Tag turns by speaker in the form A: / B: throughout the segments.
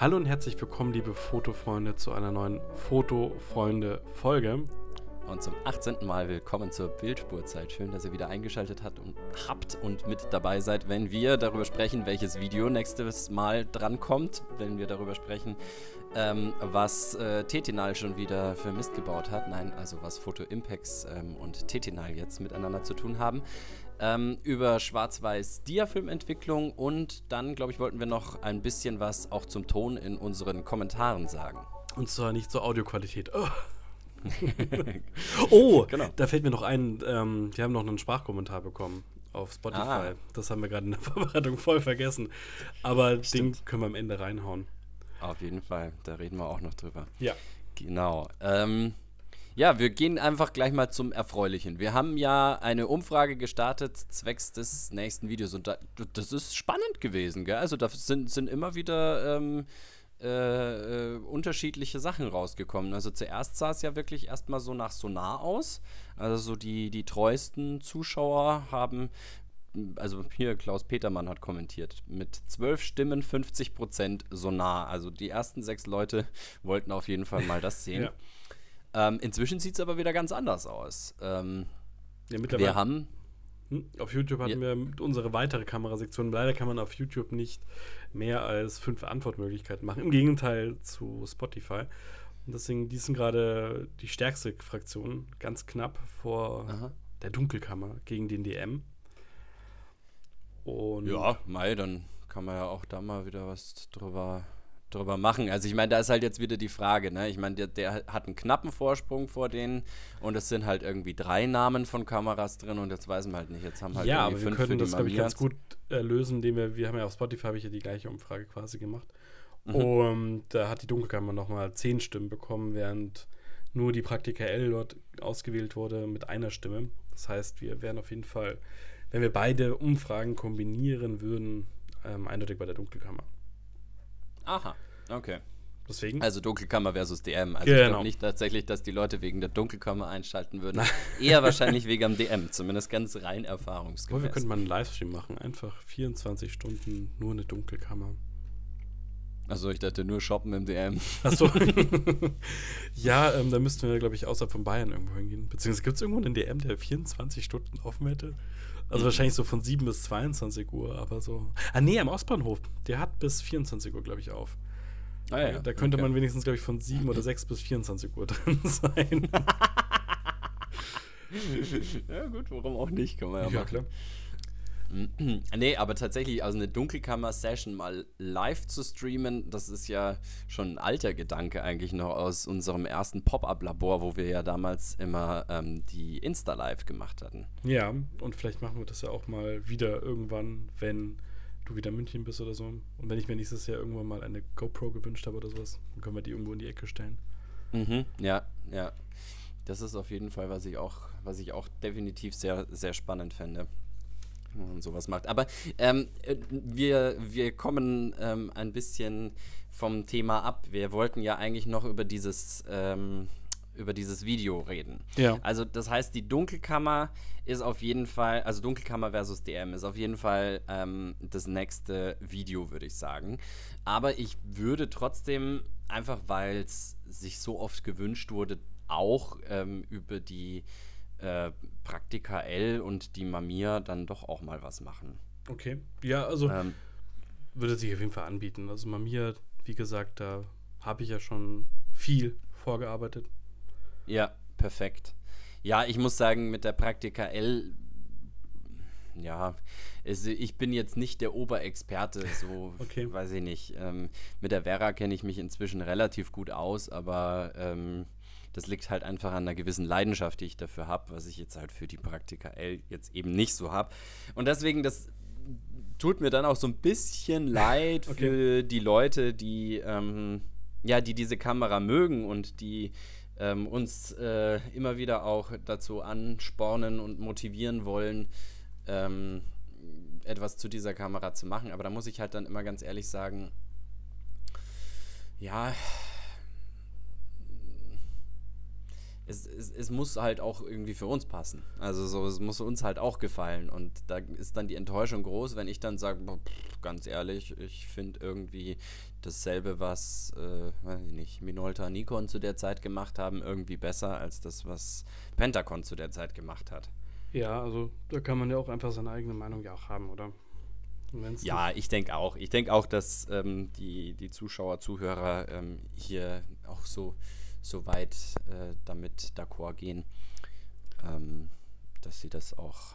A: Hallo und herzlich willkommen, liebe Fotofreunde, zu einer neuen Fotofreunde-Folge.
B: Und zum 18. Mal willkommen zur Bildspurzeit. Schön, dass ihr wieder eingeschaltet habt und habt und mit dabei seid, wenn wir darüber sprechen, welches Video nächstes Mal drankommt. Wenn wir darüber sprechen, ähm, was äh, Tetinal schon wieder für Mist gebaut hat. Nein, also was Photo Impacts ähm, und Tetinal jetzt miteinander zu tun haben ähm, über Schwarz-Weiß-Diafilmentwicklung und dann, glaube ich, wollten wir noch ein bisschen was auch zum Ton in unseren Kommentaren sagen.
A: Und zwar nicht zur Audioqualität. Oh, oh genau. da fällt mir noch ein, ähm, wir haben noch einen Sprachkommentar bekommen auf Spotify. Ah. Das haben wir gerade in der Vorbereitung voll vergessen. Aber Stimmt. den können wir am Ende reinhauen.
B: Auf jeden Fall, da reden wir auch noch drüber.
A: Ja.
B: Genau. Ähm, ja, wir gehen einfach gleich mal zum Erfreulichen. Wir haben ja eine Umfrage gestartet zwecks des nächsten Videos und da, das ist spannend gewesen, gell? Also da sind, sind immer wieder ähm, äh, äh, unterschiedliche Sachen rausgekommen. Also zuerst sah es ja wirklich erstmal so nach Sonar aus. Also so die, die treuesten Zuschauer haben also hier Klaus Petermann hat kommentiert, mit zwölf Stimmen 50 Prozent Sonar. Also die ersten sechs Leute wollten auf jeden Fall mal das sehen. ja. Ähm, inzwischen sieht es aber wieder ganz anders aus. Ähm,
A: ja, mittlerweile. Wir haben. Hm? Auf YouTube hatten ja. wir unsere weitere Kamerasektion. Leider kann man auf YouTube nicht mehr als fünf Antwortmöglichkeiten machen. Im Gegenteil zu Spotify. Und deswegen, die sind gerade die stärkste Fraktion, ganz knapp vor Aha. der Dunkelkammer gegen den DM.
B: Und ja, Mai, dann kann man ja auch da mal wieder was drüber drüber machen. Also ich meine, da ist halt jetzt wieder die Frage, ne? Ich meine, der, der, hat einen knappen Vorsprung vor denen und es sind halt irgendwie drei Namen von Kameras drin und jetzt weiß man halt nicht. Jetzt haben halt
A: ja, aber wir können das, glaube ich, ganz gut äh, lösen, indem wir, wir haben ja auf Spotify habe ich ja die gleiche Umfrage quasi gemacht. Mhm. Und da hat die Dunkelkammer nochmal zehn Stimmen bekommen, während nur die Praktika L dort ausgewählt wurde mit einer Stimme. Das heißt, wir wären auf jeden Fall, wenn wir beide Umfragen kombinieren würden, ähm, eindeutig bei der Dunkelkammer.
B: Aha, okay.
A: Deswegen?
B: Also Dunkelkammer versus DM. Also
A: genau.
B: ich glaube nicht tatsächlich, dass die Leute wegen der Dunkelkammer einschalten würden. Eher wahrscheinlich wegen dem DM, zumindest ganz rein erfahrungsgemäß.
A: wir könnten mal einen Livestream machen. Einfach 24 Stunden nur eine Dunkelkammer.
B: Achso, ich dachte nur shoppen im DM.
A: Achso. ja, ähm, da müssten wir, glaube ich, außerhalb von Bayern irgendwo hingehen. Beziehungsweise gibt es irgendwo einen DM, der 24 Stunden offen hätte? Also mhm. wahrscheinlich so von 7 bis 22 Uhr, aber so. Ah, nee, am Ostbahnhof. Der hat bis 24 Uhr, glaube ich, auf. Ah, ja, da könnte okay. man wenigstens, glaube ich, von 7 oder 6 bis 24 Uhr drin sein.
B: ja, gut, warum auch nicht, kann man ja,
A: ja klar.
B: nee, aber tatsächlich, also eine Dunkelkammer-Session mal live zu streamen, das ist ja schon ein alter Gedanke eigentlich noch aus unserem ersten Pop-Up-Labor, wo wir ja damals immer ähm, die Insta-Live gemacht hatten.
A: Ja, und vielleicht machen wir das ja auch mal wieder irgendwann, wenn du wieder in München bist oder so. Und wenn ich mir nächstes Jahr irgendwann mal eine GoPro gewünscht habe oder sowas, dann können wir die irgendwo in die Ecke stellen.
B: Mhm, ja, ja. Das ist auf jeden Fall, was ich auch, was ich auch definitiv sehr, sehr spannend fände und sowas macht. Aber ähm, äh, wir, wir kommen ähm, ein bisschen vom Thema ab. Wir wollten ja eigentlich noch über dieses, ähm, über dieses Video reden.
A: Ja.
B: Also das heißt, die Dunkelkammer ist auf jeden Fall, also Dunkelkammer versus DM ist auf jeden Fall ähm, das nächste Video, würde ich sagen. Aber ich würde trotzdem, einfach weil es sich so oft gewünscht wurde, auch ähm, über die äh, Praktika L und die Mamiya dann doch auch mal was machen.
A: Okay. Ja, also ähm, würde sich auf jeden Fall anbieten. Also Mamiya, wie gesagt, da habe ich ja schon viel vorgearbeitet.
B: Ja, perfekt. Ja, ich muss sagen, mit der Praktika L, ja, es, ich bin jetzt nicht der Oberexperte, so okay. weiß ich nicht. Ähm, mit der Vera kenne ich mich inzwischen relativ gut aus, aber ähm, das liegt halt einfach an einer gewissen Leidenschaft, die ich dafür habe, was ich jetzt halt für die Praktika L jetzt eben nicht so habe. Und deswegen, das tut mir dann auch so ein bisschen leid okay. für die Leute, die, ähm, ja, die diese Kamera mögen und die ähm, uns äh, immer wieder auch dazu anspornen und motivieren wollen, ähm, etwas zu dieser Kamera zu machen. Aber da muss ich halt dann immer ganz ehrlich sagen, ja, es, es, es, muss halt auch irgendwie für uns passen. Also so, es muss uns halt auch gefallen. Und da ist dann die Enttäuschung groß, wenn ich dann sage, ganz ehrlich, ich finde irgendwie dasselbe, was, äh, weiß ich nicht, Minolta Nikon zu der Zeit gemacht haben, irgendwie besser als das, was Pentacon zu der Zeit gemacht hat.
A: Ja, also da kann man ja auch einfach seine eigene Meinung ja auch haben, oder?
B: Ja, ich denke auch. Ich denke auch, dass ähm, die, die Zuschauer, Zuhörer ähm, hier auch so so weit äh, damit d'accord gehen, ähm, dass sie das auch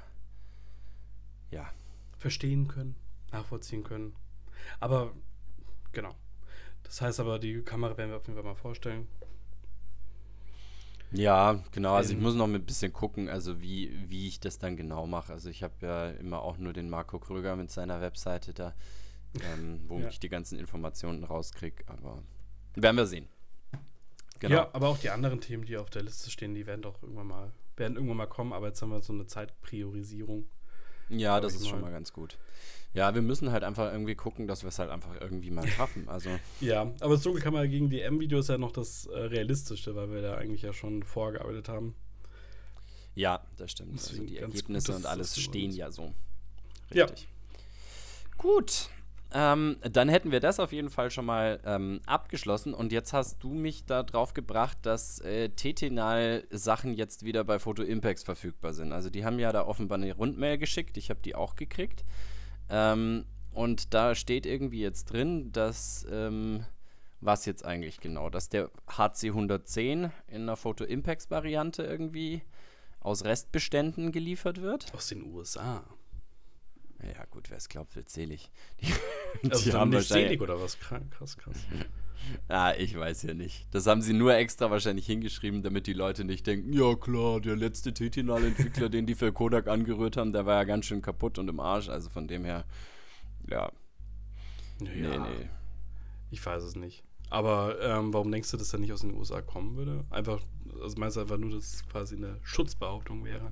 B: ja
A: verstehen können, nachvollziehen können. Aber genau. Das heißt aber, die Kamera werden wir auf jeden Fall mal vorstellen.
B: Ja, genau. Also ich muss noch ein bisschen gucken, also wie, wie ich das dann genau mache. Also ich habe ja immer auch nur den Marco Kröger mit seiner Webseite da, ähm, wo ja. ich die ganzen Informationen rauskriege. Aber werden wir sehen.
A: Genau. Ja, aber auch die anderen Themen, die auf der Liste stehen, die werden doch irgendwann mal, werden irgendwann mal kommen, aber jetzt haben wir so eine Zeitpriorisierung.
B: Ja, das ist mal. schon mal ganz gut. Ja, wir müssen halt einfach irgendwie gucken, dass wir es halt einfach irgendwie mal schaffen. Also.
A: ja, aber das Dunkelkammer gegen die M-Video ist ja noch das äh, Realistischste, weil wir da eigentlich ja schon vorgearbeitet haben.
B: Ja, das stimmt. Also Deswegen also die Ergebnisse gut, und alles stehen ja so.
A: Richtig. Ja.
B: Gut, ähm, dann hätten wir das auf jeden Fall schon mal ähm, abgeschlossen. Und jetzt hast du mich da drauf gebracht, dass äh, Tetinal-Sachen jetzt wieder bei Photo Impacts verfügbar sind. Also die haben ja da offenbar eine Rundmail geschickt. Ich habe die auch gekriegt. Ähm, und da steht irgendwie jetzt drin, dass ähm, was jetzt eigentlich genau, dass der HC 110 in einer Photo Impacts Variante irgendwie aus Restbeständen geliefert wird.
A: Aus den USA.
B: Ja, gut, wer es glaubt, wird selig.
A: Die, also die haben nicht selig oder was? Krass, krass.
B: ah, ich weiß ja nicht. Das haben sie nur extra wahrscheinlich hingeschrieben, damit die Leute nicht denken, ja klar, der letzte Titinal-Entwickler, den die für Kodak angerührt haben, der war ja ganz schön kaputt und im Arsch. Also von dem her, ja.
A: ja nee, nee. Ich weiß es nicht. Aber ähm, warum denkst du, dass er nicht aus den USA kommen würde? Einfach, also meinst du einfach nur, dass es quasi eine Schutzbehauptung wäre?
B: Ja,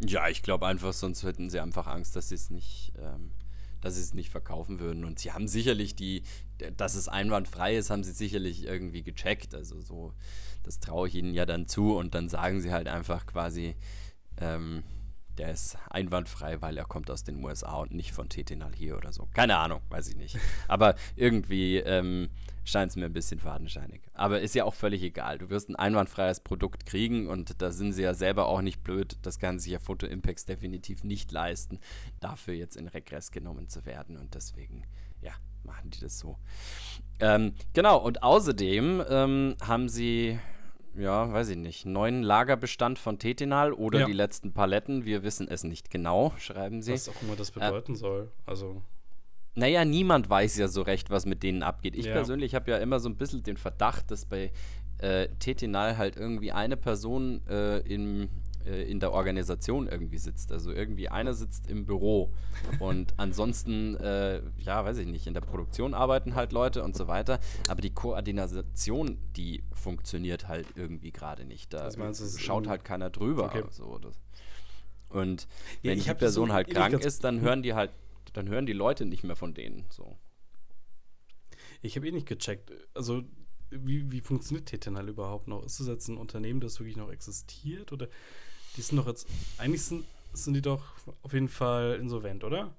B: ich glaube einfach, sonst hätten sie einfach Angst, dass sie es nicht, ähm, dass sie es nicht verkaufen würden. Und sie haben sicherlich die, dass es einwandfrei ist, haben sie sicherlich irgendwie gecheckt. Also so, das traue ich ihnen ja dann zu und dann sagen sie halt einfach quasi, ähm, der ist einwandfrei, weil er kommt aus den USA und nicht von Tetinal hier oder so. Keine Ahnung, weiß ich nicht. Aber irgendwie ähm, scheint es mir ein bisschen fadenscheinig. Aber ist ja auch völlig egal. Du wirst ein einwandfreies Produkt kriegen und da sind sie ja selber auch nicht blöd. Das kann sich ja Photo Impacts definitiv nicht leisten, dafür jetzt in Regress genommen zu werden. Und deswegen, ja, machen die das so. Ähm, genau, und außerdem ähm, haben sie ja, weiß ich nicht, neuen Lagerbestand von Tetinal oder ja. die letzten Paletten. Wir wissen es nicht genau, schreiben sie.
A: Was auch immer das bedeuten äh, soll. Also.
B: Naja, niemand weiß ja so recht, was mit denen abgeht. Ich ja. persönlich habe ja immer so ein bisschen den Verdacht, dass bei äh, Tetinal halt irgendwie eine Person äh, im äh, in der Organisation irgendwie sitzt. Also irgendwie einer sitzt im Büro und ansonsten, äh, ja, weiß ich nicht, in der Produktion arbeiten halt Leute und so weiter. Aber die Koordination, die funktioniert halt irgendwie gerade nicht. Da meinst, schaut halt keiner drüber. Okay. So, das. Und wenn ja, die Person so halt krank ist, dann hören die halt, dann hören die Leute nicht mehr von denen. So.
A: Ich habe eh nicht gecheckt. Also wie, wie funktioniert Tetanal überhaupt noch? Ist das jetzt ein Unternehmen, das wirklich noch existiert? Oder die sind doch jetzt, eigentlich sind, sind die doch auf jeden Fall insolvent, oder?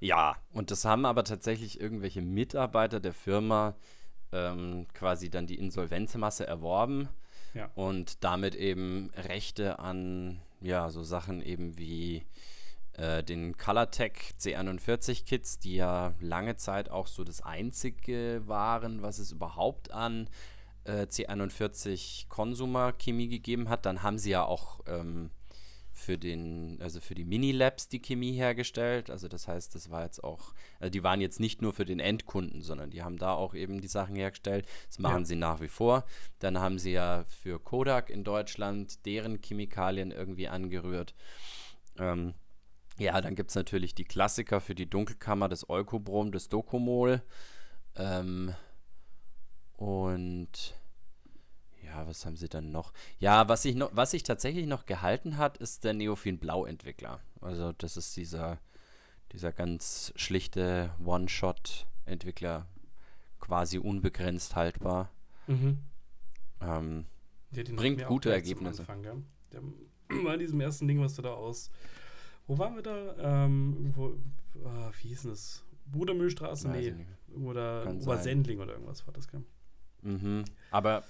B: Ja, und das haben aber tatsächlich irgendwelche Mitarbeiter der Firma ähm, quasi dann die Insolvenzmasse erworben
A: ja.
B: und damit eben Rechte an, ja, so Sachen eben wie äh, den Colortech C41-Kits, die ja lange Zeit auch so das einzige waren, was es überhaupt an äh, C41 Consumer Chemie gegeben hat, dann haben sie ja auch ähm, für den, also für die Mini-Labs die Chemie hergestellt. Also das heißt, das war jetzt auch, also die waren jetzt nicht nur für den Endkunden, sondern die haben da auch eben die Sachen hergestellt. Das machen ja. sie nach wie vor. Dann haben sie ja für Kodak in Deutschland deren Chemikalien irgendwie angerührt. Ähm, ja, dann gibt es natürlich die Klassiker für die Dunkelkammer, das Eukobrom, das Dokomol. Ähm, und ja, was haben sie dann noch? Ja, was sich noch, was sich tatsächlich noch gehalten hat, ist der Neophin Blau Entwickler. Also das ist dieser, dieser ganz schlichte One-Shot-Entwickler, quasi unbegrenzt haltbar.
A: Mhm.
B: Ähm, bringt gute Ergebnisse.
A: Anfang, ja? Der war in diesem ersten Ding, was du da aus. Wo waren wir da? Ähm, irgendwo. Ah, wie hieß denn das? Brudermühlstraße? Nee. Oder Obersendling oder irgendwas war das, gell?
B: Mhm. Aber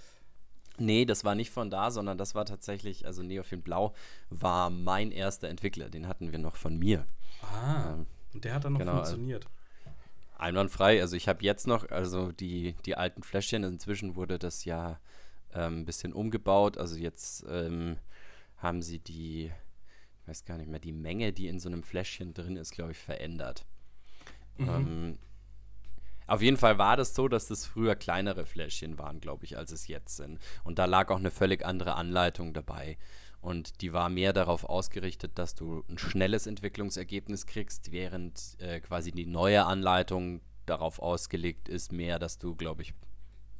B: Nee, das war nicht von da, sondern das war tatsächlich, also Neofilm Blau war mein erster Entwickler, den hatten wir noch von mir.
A: Ah, ähm, und der hat dann noch genau, funktioniert.
B: Einwandfrei, also ich habe jetzt noch, also die, die alten Fläschchen, inzwischen wurde das ja ähm, ein bisschen umgebaut, also jetzt ähm, haben sie die, ich weiß gar nicht mehr, die Menge, die in so einem Fläschchen drin ist, glaube ich, verändert. Mhm. Ähm, auf jeden Fall war das so, dass das früher kleinere Fläschchen waren, glaube ich, als es jetzt sind. Und da lag auch eine völlig andere Anleitung dabei. Und die war mehr darauf ausgerichtet, dass du ein schnelles Entwicklungsergebnis kriegst, während äh, quasi die neue Anleitung darauf ausgelegt ist, mehr, dass du, glaube ich,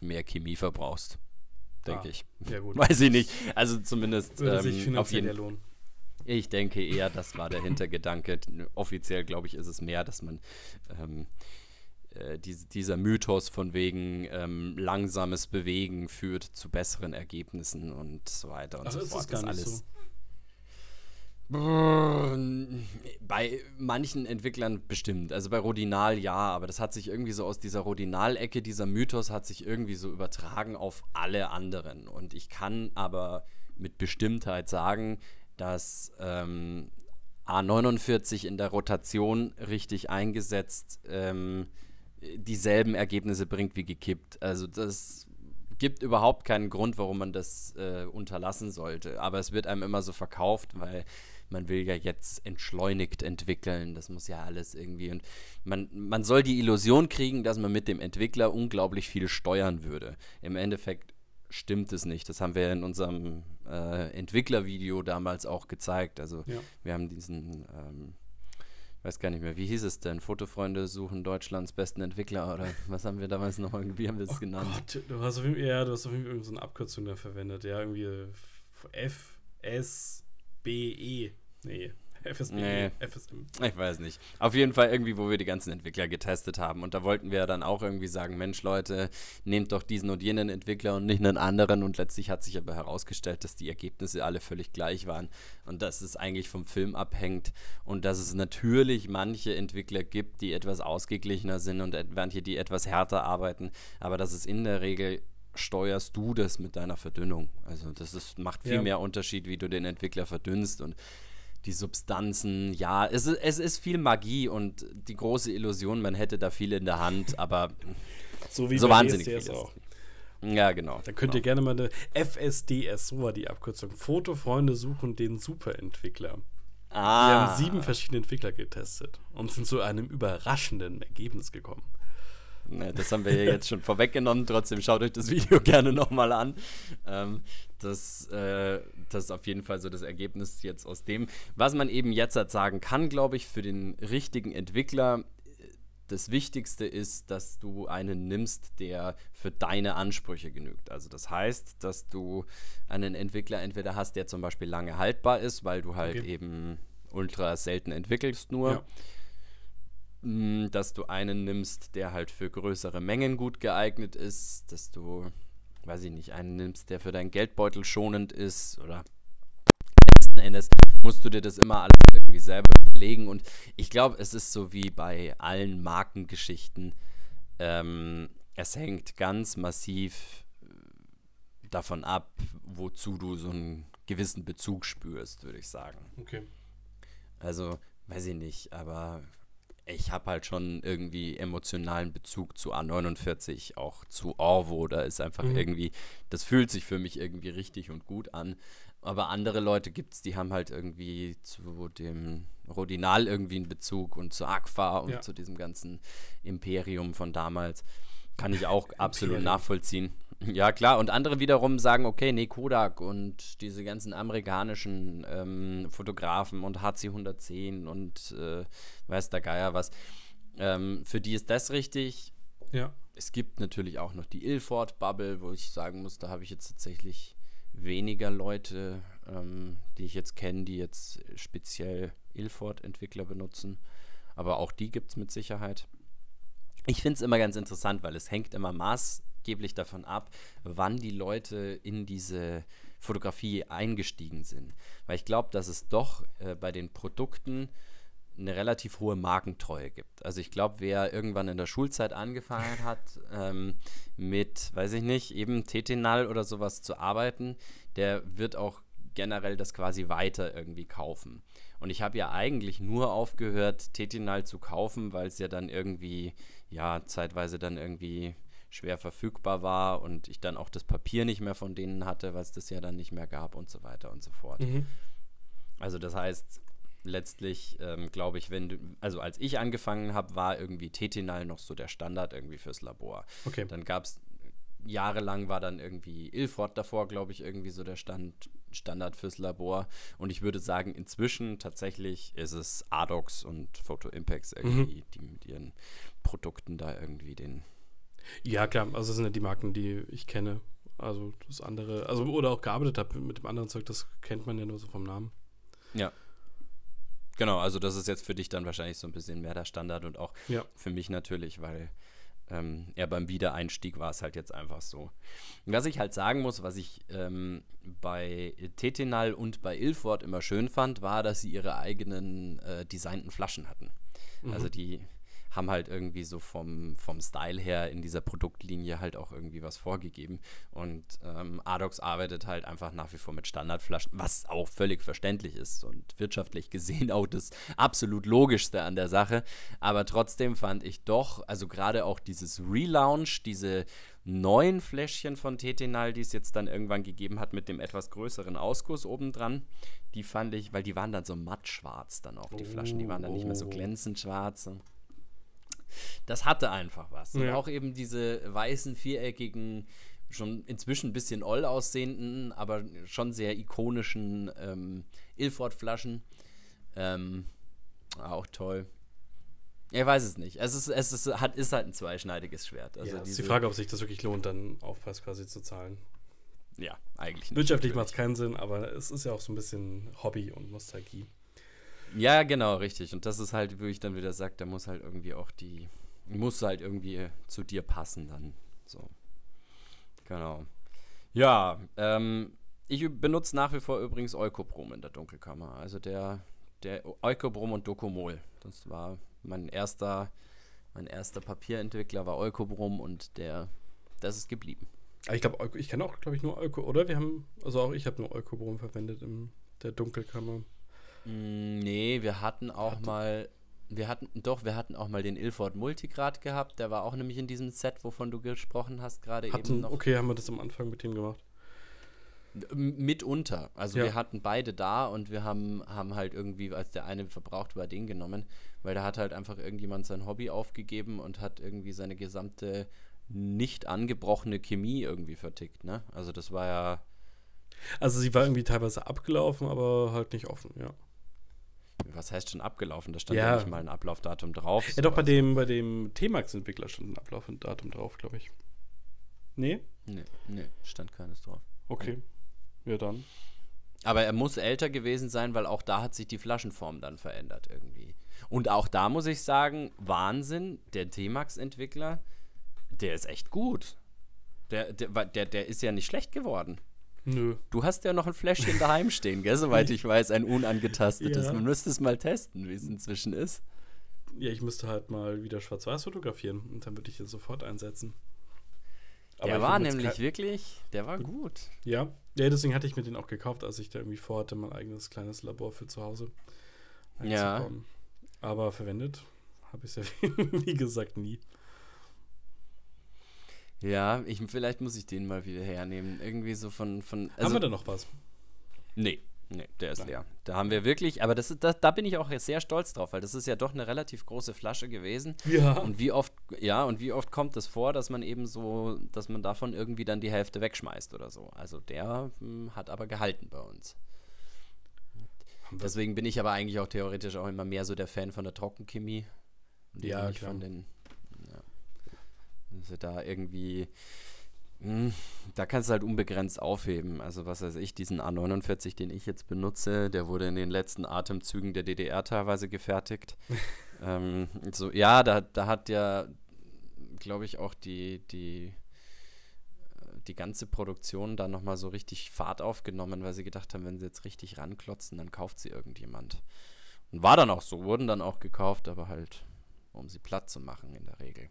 B: mehr Chemie verbrauchst. Denke ah, ich. Ja gut. Weiß ich nicht. Also zumindest
A: Würde ähm, auf jeden Fall.
B: Ich denke eher, das war der Hintergedanke. Offiziell, glaube ich, ist es mehr, dass man ähm, äh, die, dieser Mythos von wegen ähm, langsames Bewegen führt zu besseren Ergebnissen und so weiter und
A: Ach,
B: so
A: ist fort. Das, das alles. So?
B: Bei manchen Entwicklern bestimmt. Also bei Rodinal ja, aber das hat sich irgendwie so aus dieser Rodinal-Ecke, dieser Mythos hat sich irgendwie so übertragen auf alle anderen. Und ich kann aber mit Bestimmtheit sagen, dass ähm, A49 in der Rotation richtig eingesetzt ähm, dieselben Ergebnisse bringt wie gekippt. Also das gibt überhaupt keinen Grund, warum man das äh, unterlassen sollte. Aber es wird einem immer so verkauft, weil man will ja jetzt entschleunigt entwickeln. Das muss ja alles irgendwie. Und man, man soll die Illusion kriegen, dass man mit dem Entwickler unglaublich viel steuern würde. Im Endeffekt stimmt es nicht. Das haben wir in unserem äh, Entwicklervideo damals auch gezeigt. Also ja. wir haben diesen ähm, weiß gar nicht mehr, wie hieß es denn? Fotofreunde suchen Deutschlands besten Entwickler oder was haben wir damals noch, wie haben wir das oh genannt? Gott,
A: du hast auf jeden Fall, ja, du hast auf jeden Fall so eine Abkürzung da verwendet, ja, irgendwie F, S, B, E. Nee, FSB, nee,
B: FSM. Ich weiß nicht. Auf jeden Fall irgendwie, wo wir die ganzen Entwickler getestet haben. Und da wollten wir dann auch irgendwie sagen, Mensch Leute, nehmt doch diesen und jenen Entwickler und nicht einen anderen. Und letztlich hat sich aber herausgestellt, dass die Ergebnisse alle völlig gleich waren. Und dass es eigentlich vom Film abhängt. Und dass es natürlich manche Entwickler gibt, die etwas ausgeglichener sind und manche, die etwas härter arbeiten. Aber dass es in der Regel steuerst du das mit deiner Verdünnung. Also das ist, macht viel ja. mehr Unterschied, wie du den Entwickler verdünnst und die Substanzen, ja, es ist, es ist viel Magie und die große Illusion, man hätte da viel in der Hand, aber
A: so, wie so wahnsinnig viel auch.
B: Ja, genau.
A: Da könnt
B: genau.
A: ihr gerne mal eine FSDS, so war die Abkürzung. Fotofreunde suchen den Superentwickler. Ah. Wir haben sieben verschiedene Entwickler getestet und sind zu einem überraschenden Ergebnis gekommen.
B: Ne, das haben wir ja jetzt schon vorweggenommen. Trotzdem schaut euch das Video gerne nochmal an. Ähm, das, äh, das ist auf jeden Fall so das Ergebnis jetzt aus dem. Was man eben jetzt halt sagen kann, glaube ich, für den richtigen Entwickler, das Wichtigste ist, dass du einen nimmst, der für deine Ansprüche genügt. Also das heißt, dass du einen Entwickler entweder hast, der zum Beispiel lange haltbar ist, weil du halt okay. eben ultra selten entwickelst nur. Ja dass du einen nimmst, der halt für größere Mengen gut geeignet ist, dass du, weiß ich nicht, einen nimmst, der für deinen Geldbeutel schonend ist oder letzten Endes musst du dir das immer alles irgendwie selber überlegen und ich glaube, es ist so wie bei allen Markengeschichten, ähm, es hängt ganz massiv äh, davon ab, wozu du so einen gewissen Bezug spürst, würde ich sagen.
A: Okay.
B: Also, weiß ich nicht, aber ich habe halt schon irgendwie emotionalen Bezug zu A49, auch zu Orvo. Da ist einfach mhm. irgendwie, das fühlt sich für mich irgendwie richtig und gut an. Aber andere Leute gibt es, die haben halt irgendwie zu dem Rodinal irgendwie einen Bezug und zu Aqua und ja. zu diesem ganzen Imperium von damals. Kann ich auch absolut nachvollziehen. Ja, klar. Und andere wiederum sagen, okay, nee, Kodak und diese ganzen amerikanischen ähm, Fotografen und HC 110 und äh, weiß der Geier was. Ähm, für die ist das richtig.
A: Ja.
B: Es gibt natürlich auch noch die Ilford-Bubble, wo ich sagen muss, da habe ich jetzt tatsächlich weniger Leute, ähm, die ich jetzt kenne, die jetzt speziell Ilford-Entwickler benutzen. Aber auch die gibt es mit Sicherheit. Ich finde es immer ganz interessant, weil es hängt immer maß maßgeblich davon ab, wann die Leute in diese Fotografie eingestiegen sind. Weil ich glaube, dass es doch äh, bei den Produkten eine relativ hohe Markentreue gibt. Also ich glaube, wer irgendwann in der Schulzeit angefangen hat, ähm, mit, weiß ich nicht, eben Tetinal oder sowas zu arbeiten, der wird auch generell das quasi weiter irgendwie kaufen. Und ich habe ja eigentlich nur aufgehört, Tetinal zu kaufen, weil es ja dann irgendwie, ja, zeitweise dann irgendwie schwer verfügbar war und ich dann auch das Papier nicht mehr von denen hatte, was das ja dann nicht mehr gab und so weiter und so fort. Mhm. Also das heißt, letztlich ähm, glaube ich, wenn du, also als ich angefangen habe, war irgendwie Tetinal noch so der Standard irgendwie fürs Labor. Okay. Dann gab es jahrelang war dann irgendwie Ilford davor, glaube ich, irgendwie so der Stand, Standard fürs Labor. Und ich würde sagen, inzwischen tatsächlich ist es Adox und Photo Impacts irgendwie, mhm. die mit ihren Produkten da irgendwie den.
A: Ja, klar, also das sind ja die Marken, die ich kenne. Also das andere, also oder auch gearbeitet habe mit dem anderen Zeug, das kennt man ja nur so vom Namen.
B: Ja. Genau, also das ist jetzt für dich dann wahrscheinlich so ein bisschen mehr der Standard und auch ja. für mich natürlich, weil ähm, ja, beim Wiedereinstieg war es halt jetzt einfach so. Was ich halt sagen muss, was ich ähm, bei Tetinal und bei Ilford immer schön fand, war, dass sie ihre eigenen äh, designten Flaschen hatten. Mhm. Also die haben halt irgendwie so vom, vom Style her in dieser Produktlinie halt auch irgendwie was vorgegeben. Und ähm, Adox arbeitet halt einfach nach wie vor mit Standardflaschen, was auch völlig verständlich ist und wirtschaftlich gesehen auch das absolut Logischste an der Sache. Aber trotzdem fand ich doch, also gerade auch dieses Relaunch, diese neuen Fläschchen von Tetinal, die es jetzt dann irgendwann gegeben hat mit dem etwas größeren Ausguss obendran. Die fand ich, weil die waren dann so mattschwarz dann auch, die Flaschen, die waren dann nicht mehr so oh. glänzend schwarz das hatte einfach was. Ja. Und auch eben diese weißen, viereckigen, schon inzwischen ein bisschen oll aussehenden, aber schon sehr ikonischen ähm, Ilford-Flaschen. Ähm, auch toll. Ich weiß es nicht. Es ist, es ist, hat, ist halt ein zweischneidiges Schwert.
A: Also ja, ist die Frage, ob sich das wirklich lohnt, dann Aufpreis quasi zu zahlen.
B: Ja, eigentlich
A: nicht. Wirtschaftlich macht es keinen Sinn, aber es ist ja auch so ein bisschen Hobby und Nostalgie.
B: Ja, genau, richtig. Und das ist halt, wo ich dann wieder sage, da muss halt irgendwie auch die, muss halt irgendwie zu dir passen dann. So. Genau. Ja, ähm, ich benutze nach wie vor übrigens Eukobrom in der Dunkelkammer. Also der, der Eukobrom und Dokomol. Das war mein erster, mein erster Papierentwickler war Eukobrom und der, das ist geblieben.
A: Ich glaube, ich kenne auch, glaube ich, nur Euko, oder? Wir haben, also auch ich habe nur Eukobrom verwendet in der Dunkelkammer.
B: Mm, nee, wir hatten auch Hatte. mal, wir hatten, doch, wir hatten auch mal den Ilford Multigrad gehabt, der war auch nämlich in diesem Set, wovon du gesprochen hast, gerade eben
A: noch. Okay, haben wir das am Anfang mit ihm gemacht?
B: Mitunter. Also ja. wir hatten beide da und wir haben, haben halt irgendwie, als der eine verbraucht war, den genommen, weil da hat halt einfach irgendjemand sein Hobby aufgegeben und hat irgendwie seine gesamte nicht angebrochene Chemie irgendwie vertickt, ne? Also das war ja.
A: Also sie war irgendwie teilweise abgelaufen, aber halt nicht offen, ja
B: was heißt schon abgelaufen? Da stand ja, ja nicht mal ein Ablaufdatum drauf.
A: Ja, doch, bei dem, bei dem T-Max-Entwickler stand ein Ablaufdatum drauf, glaube ich. Nee?
B: Nee, nee, stand keines drauf.
A: Okay. Ja, dann.
B: Aber er muss älter gewesen sein, weil auch da hat sich die Flaschenform dann verändert irgendwie. Und auch da muss ich sagen, Wahnsinn, der T-Max-Entwickler, der ist echt gut. Der, der, der, der ist ja nicht schlecht geworden. Nö. Du hast ja noch ein Fläschchen daheim stehen, gell? Soweit ich weiß, ein unangetastetes. Ja. Man müsste es mal testen, wie es inzwischen ist.
A: Ja, ich müsste halt mal wieder schwarz-weiß fotografieren und dann würde ich ihn sofort einsetzen.
B: Aber der war nämlich wirklich, der war gut.
A: Ja. ja, deswegen hatte ich mir den auch gekauft, als ich da irgendwie vorhatte, mein eigenes kleines Labor für zu Hause
B: Ja.
A: Aber verwendet habe ich es ja, wie gesagt, nie.
B: Ja, ich, vielleicht muss ich den mal wieder hernehmen. Irgendwie so von. von
A: also, haben wir da noch was?
B: Nee, nee, der ist Nein. leer. Da haben wir wirklich, aber das ist, da bin ich auch sehr stolz drauf, weil das ist ja doch eine relativ große Flasche gewesen.
A: Ja.
B: Und wie oft, ja, und wie oft kommt es das vor, dass man eben so, dass man davon irgendwie dann die Hälfte wegschmeißt oder so. Also der hm, hat aber gehalten bei uns. Deswegen bin ich aber eigentlich auch theoretisch auch immer mehr so der Fan von der Trockenchemie.
A: Ja, klar.
B: von den also da irgendwie, mh, hm, da kannst du halt unbegrenzt aufheben. Also was weiß ich, diesen A49, den ich jetzt benutze, der wurde in den letzten Atemzügen der DDR teilweise gefertigt. ähm, so, ja, da, da hat ja, glaube ich, auch die, die die ganze Produktion dann nochmal so richtig Fahrt aufgenommen, weil sie gedacht haben, wenn sie jetzt richtig ranklotzen, dann kauft sie irgendjemand. Und war dann auch so, wurden dann auch gekauft, aber halt, um sie platt zu machen in der Regel.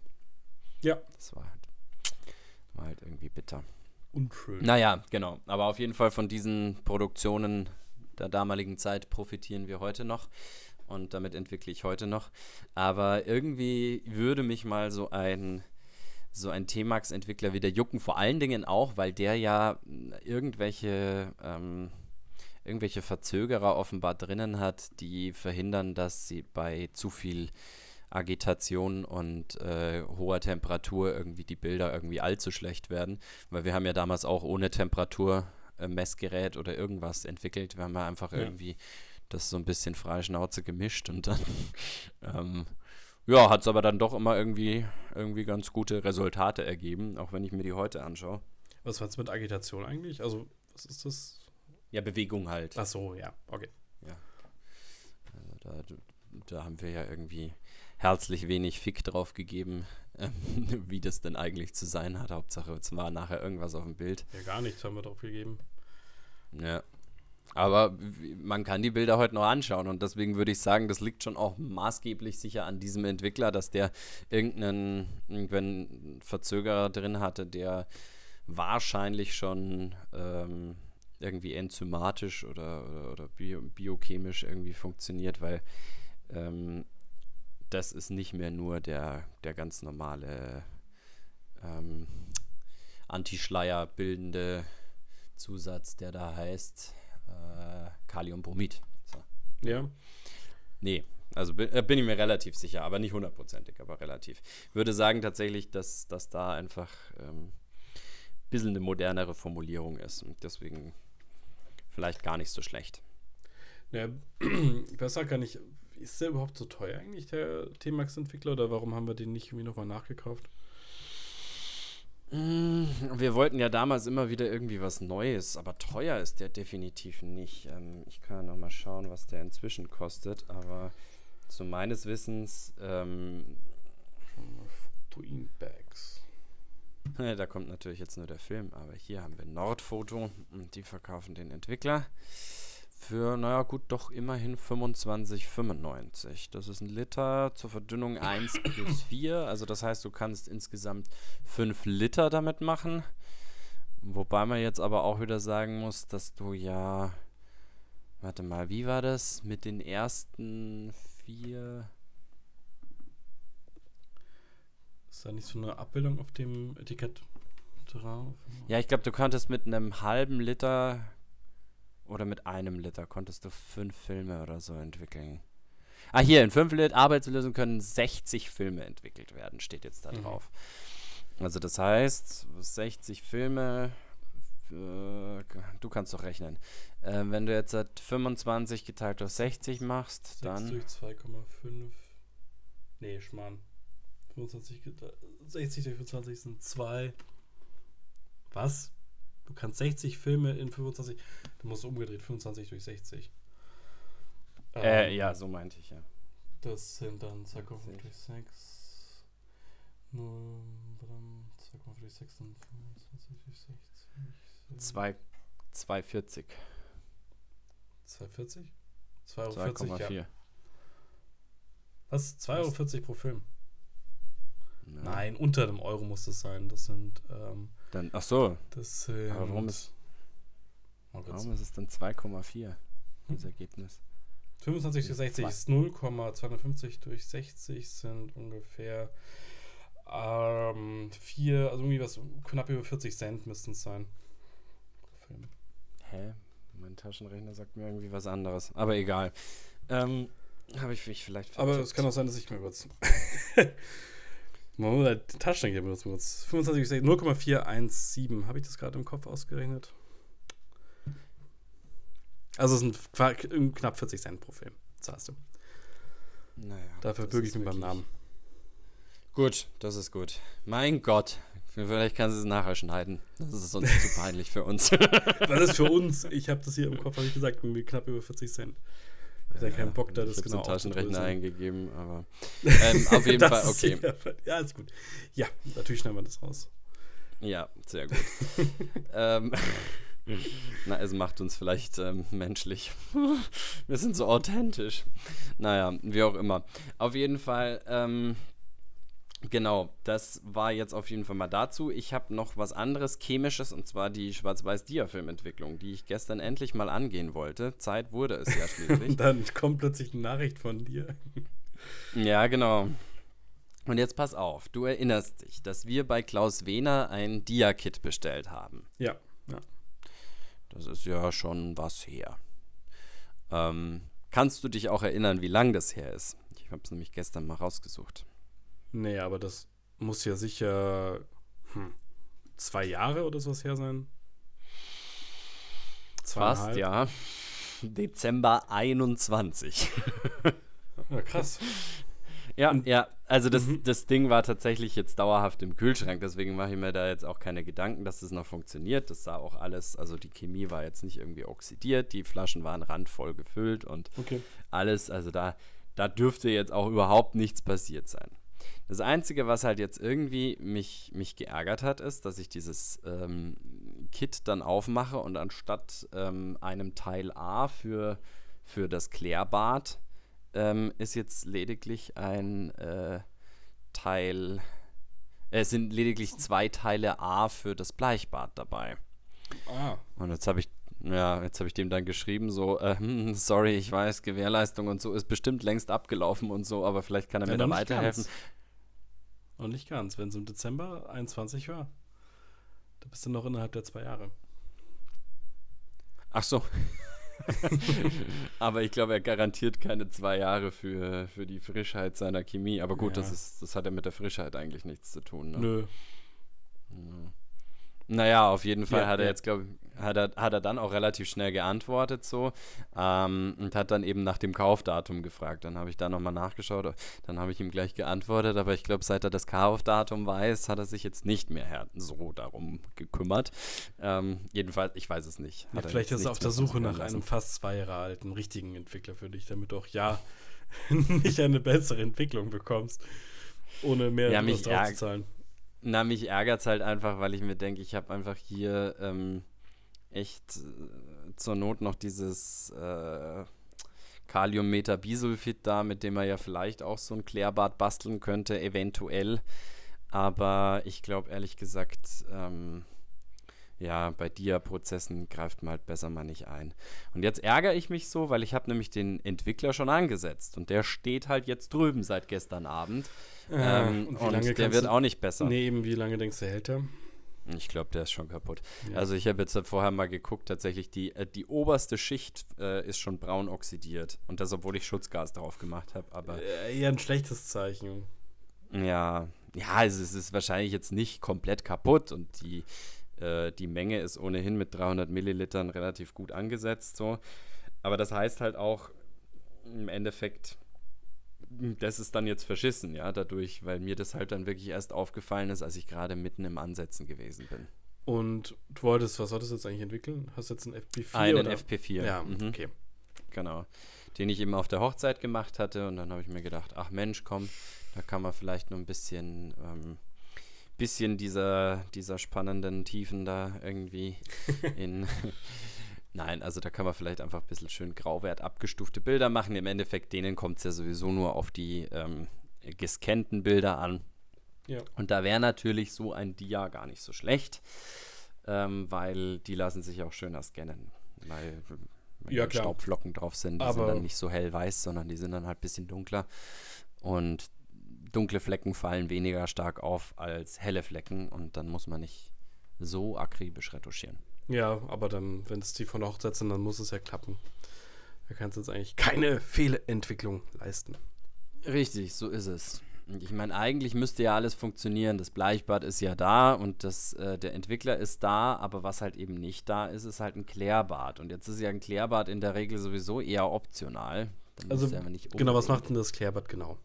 A: Ja.
B: Das war halt, war halt irgendwie bitter.
A: Unschön.
B: Naja, genau. Aber auf jeden Fall von diesen Produktionen der damaligen Zeit profitieren wir heute noch und damit entwickle ich heute noch. Aber irgendwie würde mich mal so ein so ein T-Max-Entwickler wieder jucken, vor allen Dingen auch, weil der ja irgendwelche ähm, irgendwelche Verzögerer offenbar drinnen hat, die verhindern, dass sie bei zu viel Agitation und äh, hoher Temperatur irgendwie die Bilder irgendwie allzu schlecht werden. Weil wir haben ja damals auch ohne Temperaturmessgerät äh, oder irgendwas entwickelt. Wir haben ja einfach ja. irgendwie das so ein bisschen freie Schnauze gemischt und dann ähm, ja, hat es aber dann doch immer irgendwie, irgendwie ganz gute Resultate ergeben, auch wenn ich mir die heute anschaue.
A: Was war jetzt mit Agitation eigentlich? Also, was ist das?
B: Ja, Bewegung halt.
A: Ach so, ja, okay.
B: Ja. Also da, da haben wir ja irgendwie herzlich wenig Fick drauf gegeben, äh, wie das denn eigentlich zu sein hat. Hauptsache, es war nachher irgendwas auf dem Bild.
A: Ja, gar nichts haben wir drauf gegeben.
B: Ja. Aber man kann die Bilder heute noch anschauen und deswegen würde ich sagen, das liegt schon auch maßgeblich sicher an diesem Entwickler, dass der irgendeinen, irgendeinen Verzögerer drin hatte, der wahrscheinlich schon ähm, irgendwie enzymatisch oder, oder, oder bio, biochemisch irgendwie funktioniert, weil ähm, das ist nicht mehr nur der, der ganz normale ähm, Antischleier bildende Zusatz, der da heißt äh, Kaliumbromid. So.
A: Ja.
B: Nee, also bin, äh, bin, ich mir relativ sicher, aber nicht hundertprozentig, aber relativ. Ich würde sagen tatsächlich, dass, dass da einfach ähm, ein bisschen eine modernere Formulierung ist und deswegen vielleicht gar nicht so schlecht.
A: Ja, ich auch gar nicht, ist der überhaupt so teuer eigentlich, der T-Max-Entwickler, oder warum haben wir den nicht irgendwie nochmal nachgekauft?
B: Mm, wir wollten ja damals immer wieder irgendwie was Neues, aber teuer ist der definitiv nicht. Ähm, ich kann ja nochmal schauen, was der inzwischen kostet, aber zu meines Wissens. Ähm,
A: Bags.
B: da kommt natürlich jetzt nur der Film, aber hier haben wir Nordfoto und die verkaufen den Entwickler für, naja, gut, doch immerhin 25,95. Das ist ein Liter zur Verdünnung 1 plus 4. Also das heißt, du kannst insgesamt 5 Liter damit machen. Wobei man jetzt aber auch wieder sagen muss, dass du ja. Warte mal, wie war das? Mit den ersten vier.
A: Ist da nicht so eine Abbildung auf dem Etikett drauf?
B: Ja, ich glaube, du könntest mit einem halben Liter oder mit einem Liter konntest du fünf Filme oder so entwickeln. Ah, hier, in fünf Liter Arbeitslösung können 60 Filme entwickelt werden, steht jetzt da mhm. drauf. Mhm. Also das heißt, 60 Filme, äh, du kannst doch rechnen. Äh, wenn du jetzt 25 geteilt durch 60 machst, 6 dann...
A: durch 2,5, nee, Schmarrn. 25, 60 durch 25 sind 2. Was? Du kannst 60 Filme in 25. Du musst umgedreht 25 durch 60.
B: Äh, ähm, ja, so meinte ich, ja.
A: Das sind dann 2,5 durch 6. 0, 2,5 durch 6 sind 25 durch 60. 2,
B: 240.
A: 240? 2,40 Euro. Ja. Was? 2,40 Euro pro Film? Ja. Nein, unter dem Euro muss das sein. Das sind ähm,
B: dann, ach so.
A: Das, ähm,
B: Aber warum ist, warum ist es dann 2,4, das Ergebnis?
A: 25 durch 60 ist 0,250 durch 60 sind ungefähr ähm, 4, also irgendwie was knapp über 40 Cent müssten es sein.
B: Film. Hä? Mein Taschenrechner sagt mir irgendwie was anderes. Aber egal. Ähm, Habe ich mich vielleicht
A: vertippt. Aber es kann auch sein, dass ich mir was Man muss halt den Taschenrechner benutzen. 25, 0,417. Habe ich das gerade im Kopf ausgerechnet? Also es sind knapp 40 Cent pro Film. Zahlst du.
B: Naja.
A: Dafür bürge ich mich beim Namen.
B: Gut, das ist gut. Mein Gott. Vielleicht kannst du es nachher schneiden. Das ist sonst zu peinlich für uns.
A: Was ist für uns? Ich habe das hier im Kopf, habe ich gesagt, knapp über 40 Cent. Ich hatte ja, keinen Bock, da das genau
B: Taschenrechner eingegeben, aber ähm, auf jeden Fall okay.
A: Ja, ja, ist gut. Ja, natürlich schneiden wir das raus.
B: Ja, sehr gut. ähm, na, es macht uns vielleicht ähm, menschlich. Wir sind so authentisch. Naja, wie auch immer. Auf jeden Fall, ähm, genau, das war jetzt auf jeden Fall mal dazu. Ich habe noch was anderes Chemisches und zwar die Schwarz-Weiß-Dia-Filmentwicklung, die ich gestern endlich mal angehen wollte. Zeit wurde es ja schließlich.
A: Dann kommt plötzlich eine Nachricht von dir.
B: ja, genau. Und jetzt pass auf, du erinnerst dich, dass wir bei Klaus Wehner ein Dia-Kit bestellt haben.
A: Ja, ja.
B: Das ist ja schon was her. Ähm, kannst du dich auch erinnern, wie lang das her ist? Ich habe es nämlich gestern mal rausgesucht.
A: Nee, aber das muss ja sicher hm, zwei Jahre oder sowas her sein.
B: Fast, ja. Dezember 21.
A: ja, krass.
B: Ja, ja, also das, mhm. das Ding war tatsächlich jetzt dauerhaft im Kühlschrank, deswegen mache ich mir da jetzt auch keine Gedanken, dass das noch funktioniert. Das sah auch alles, also die Chemie war jetzt nicht irgendwie oxidiert, die Flaschen waren randvoll gefüllt und
A: okay.
B: alles, also da, da dürfte jetzt auch überhaupt nichts passiert sein. Das Einzige, was halt jetzt irgendwie mich, mich geärgert hat, ist, dass ich dieses ähm, Kit dann aufmache und anstatt ähm, einem Teil A für, für das Klärbad ähm, ist jetzt lediglich ein äh, Teil, äh, es sind lediglich zwei Teile A für das Bleichbad dabei.
A: Ah.
B: Und jetzt habe ich ja, jetzt habe ich dem dann geschrieben, so, äh, hm, sorry, ich weiß, Gewährleistung und so ist bestimmt längst abgelaufen und so, aber vielleicht kann er mir ja, da weiterhelfen.
A: Und nicht ganz, wenn es im Dezember 21 war. Da bist du noch innerhalb der zwei Jahre.
B: Ach so. aber ich glaube, er garantiert keine zwei Jahre für, für die Frischheit seiner Chemie. Aber gut, ja. das, ist, das hat ja mit der Frischheit eigentlich nichts zu tun. Ne?
A: Nö.
B: Ja. Naja, auf jeden Fall ja, hat er jetzt, glaube ich, hat er, hat er dann auch relativ schnell geantwortet so ähm, und hat dann eben nach dem Kaufdatum gefragt. Dann habe ich da nochmal nachgeschaut, dann habe ich ihm gleich geantwortet, aber ich glaube, seit er das Kaufdatum weiß, hat er sich jetzt nicht mehr so darum gekümmert. Ähm, jedenfalls, ich weiß es nicht.
A: Ja, vielleicht ist er auf der Suche nach lassen. einem fast zwei Jahre alten richtigen Entwickler für dich, damit du auch ja nicht eine bessere Entwicklung bekommst, ohne mehr
B: ja, mich drauf zu zahlen. Na, mich ärgert es halt einfach, weil ich mir denke, ich habe einfach hier ähm, echt äh, zur Not noch dieses äh, Kaliummetabisulfit da, mit dem man ja vielleicht auch so ein Klärbad basteln könnte, eventuell. Aber ich glaube ehrlich gesagt, ähm, ja, bei Dia-Prozessen greift man halt besser mal nicht ein. Und jetzt ärgere ich mich so, weil ich habe nämlich den Entwickler schon angesetzt und der steht halt jetzt drüben seit gestern Abend.
A: Äh, ähm, und,
B: und der wird auch nicht besser.
A: Nee, eben, wie lange denkst du, hält er?
B: Ich glaube, der ist schon kaputt. Ja. Also ich habe jetzt vorher mal geguckt, tatsächlich die, äh, die oberste Schicht äh, ist schon braun oxidiert. Und das, obwohl ich Schutzgas drauf gemacht habe. Aber
A: äh, eher ein schlechtes Zeichen.
B: Ja, ja, also es ist wahrscheinlich jetzt nicht komplett kaputt und die, äh, die Menge ist ohnehin mit 300 Millilitern relativ gut angesetzt. So. Aber das heißt halt auch im Endeffekt, das ist dann jetzt verschissen, ja, dadurch, weil mir das halt dann wirklich erst aufgefallen ist, als ich gerade mitten im Ansetzen gewesen bin.
A: Und du wolltest, was solltest du jetzt eigentlich entwickeln? Hast du jetzt einen FP4?
B: Einen oder? FP4.
A: Ja, mhm. okay.
B: Genau. Den ich eben auf der Hochzeit gemacht hatte und dann habe ich mir gedacht, ach Mensch, komm, da kann man vielleicht noch ein bisschen, ähm, bisschen dieser, dieser spannenden Tiefen da irgendwie in Nein, also da kann man vielleicht einfach ein bisschen schön grauwert abgestufte Bilder machen. Im Endeffekt, denen kommt es ja sowieso nur auf die ähm, gescannten Bilder an.
A: Ja.
B: Und da wäre natürlich so ein Dia gar nicht so schlecht, ähm, weil die lassen sich auch schöner scannen. Weil wenn
A: ja,
B: Staubflocken drauf sind, die Aber sind dann nicht so hellweiß, sondern die sind dann halt ein bisschen dunkler. Und dunkle Flecken fallen weniger stark auf als helle Flecken und dann muss man nicht so akribisch retuschieren.
A: Ja, aber dann, wenn es die von der Hochzeit sind, dann muss es ja klappen. Da kannst du jetzt eigentlich keine Fehlentwicklung leisten.
B: Richtig, so ist es. Ich meine, eigentlich müsste ja alles funktionieren. Das Bleichbad ist ja da und das, äh, der Entwickler ist da, aber was halt eben nicht da ist, ist halt ein Klärbad. Und jetzt ist ja ein Klärbad in der Regel sowieso eher optional.
A: Also, genau, was macht denn das Klärbad genau?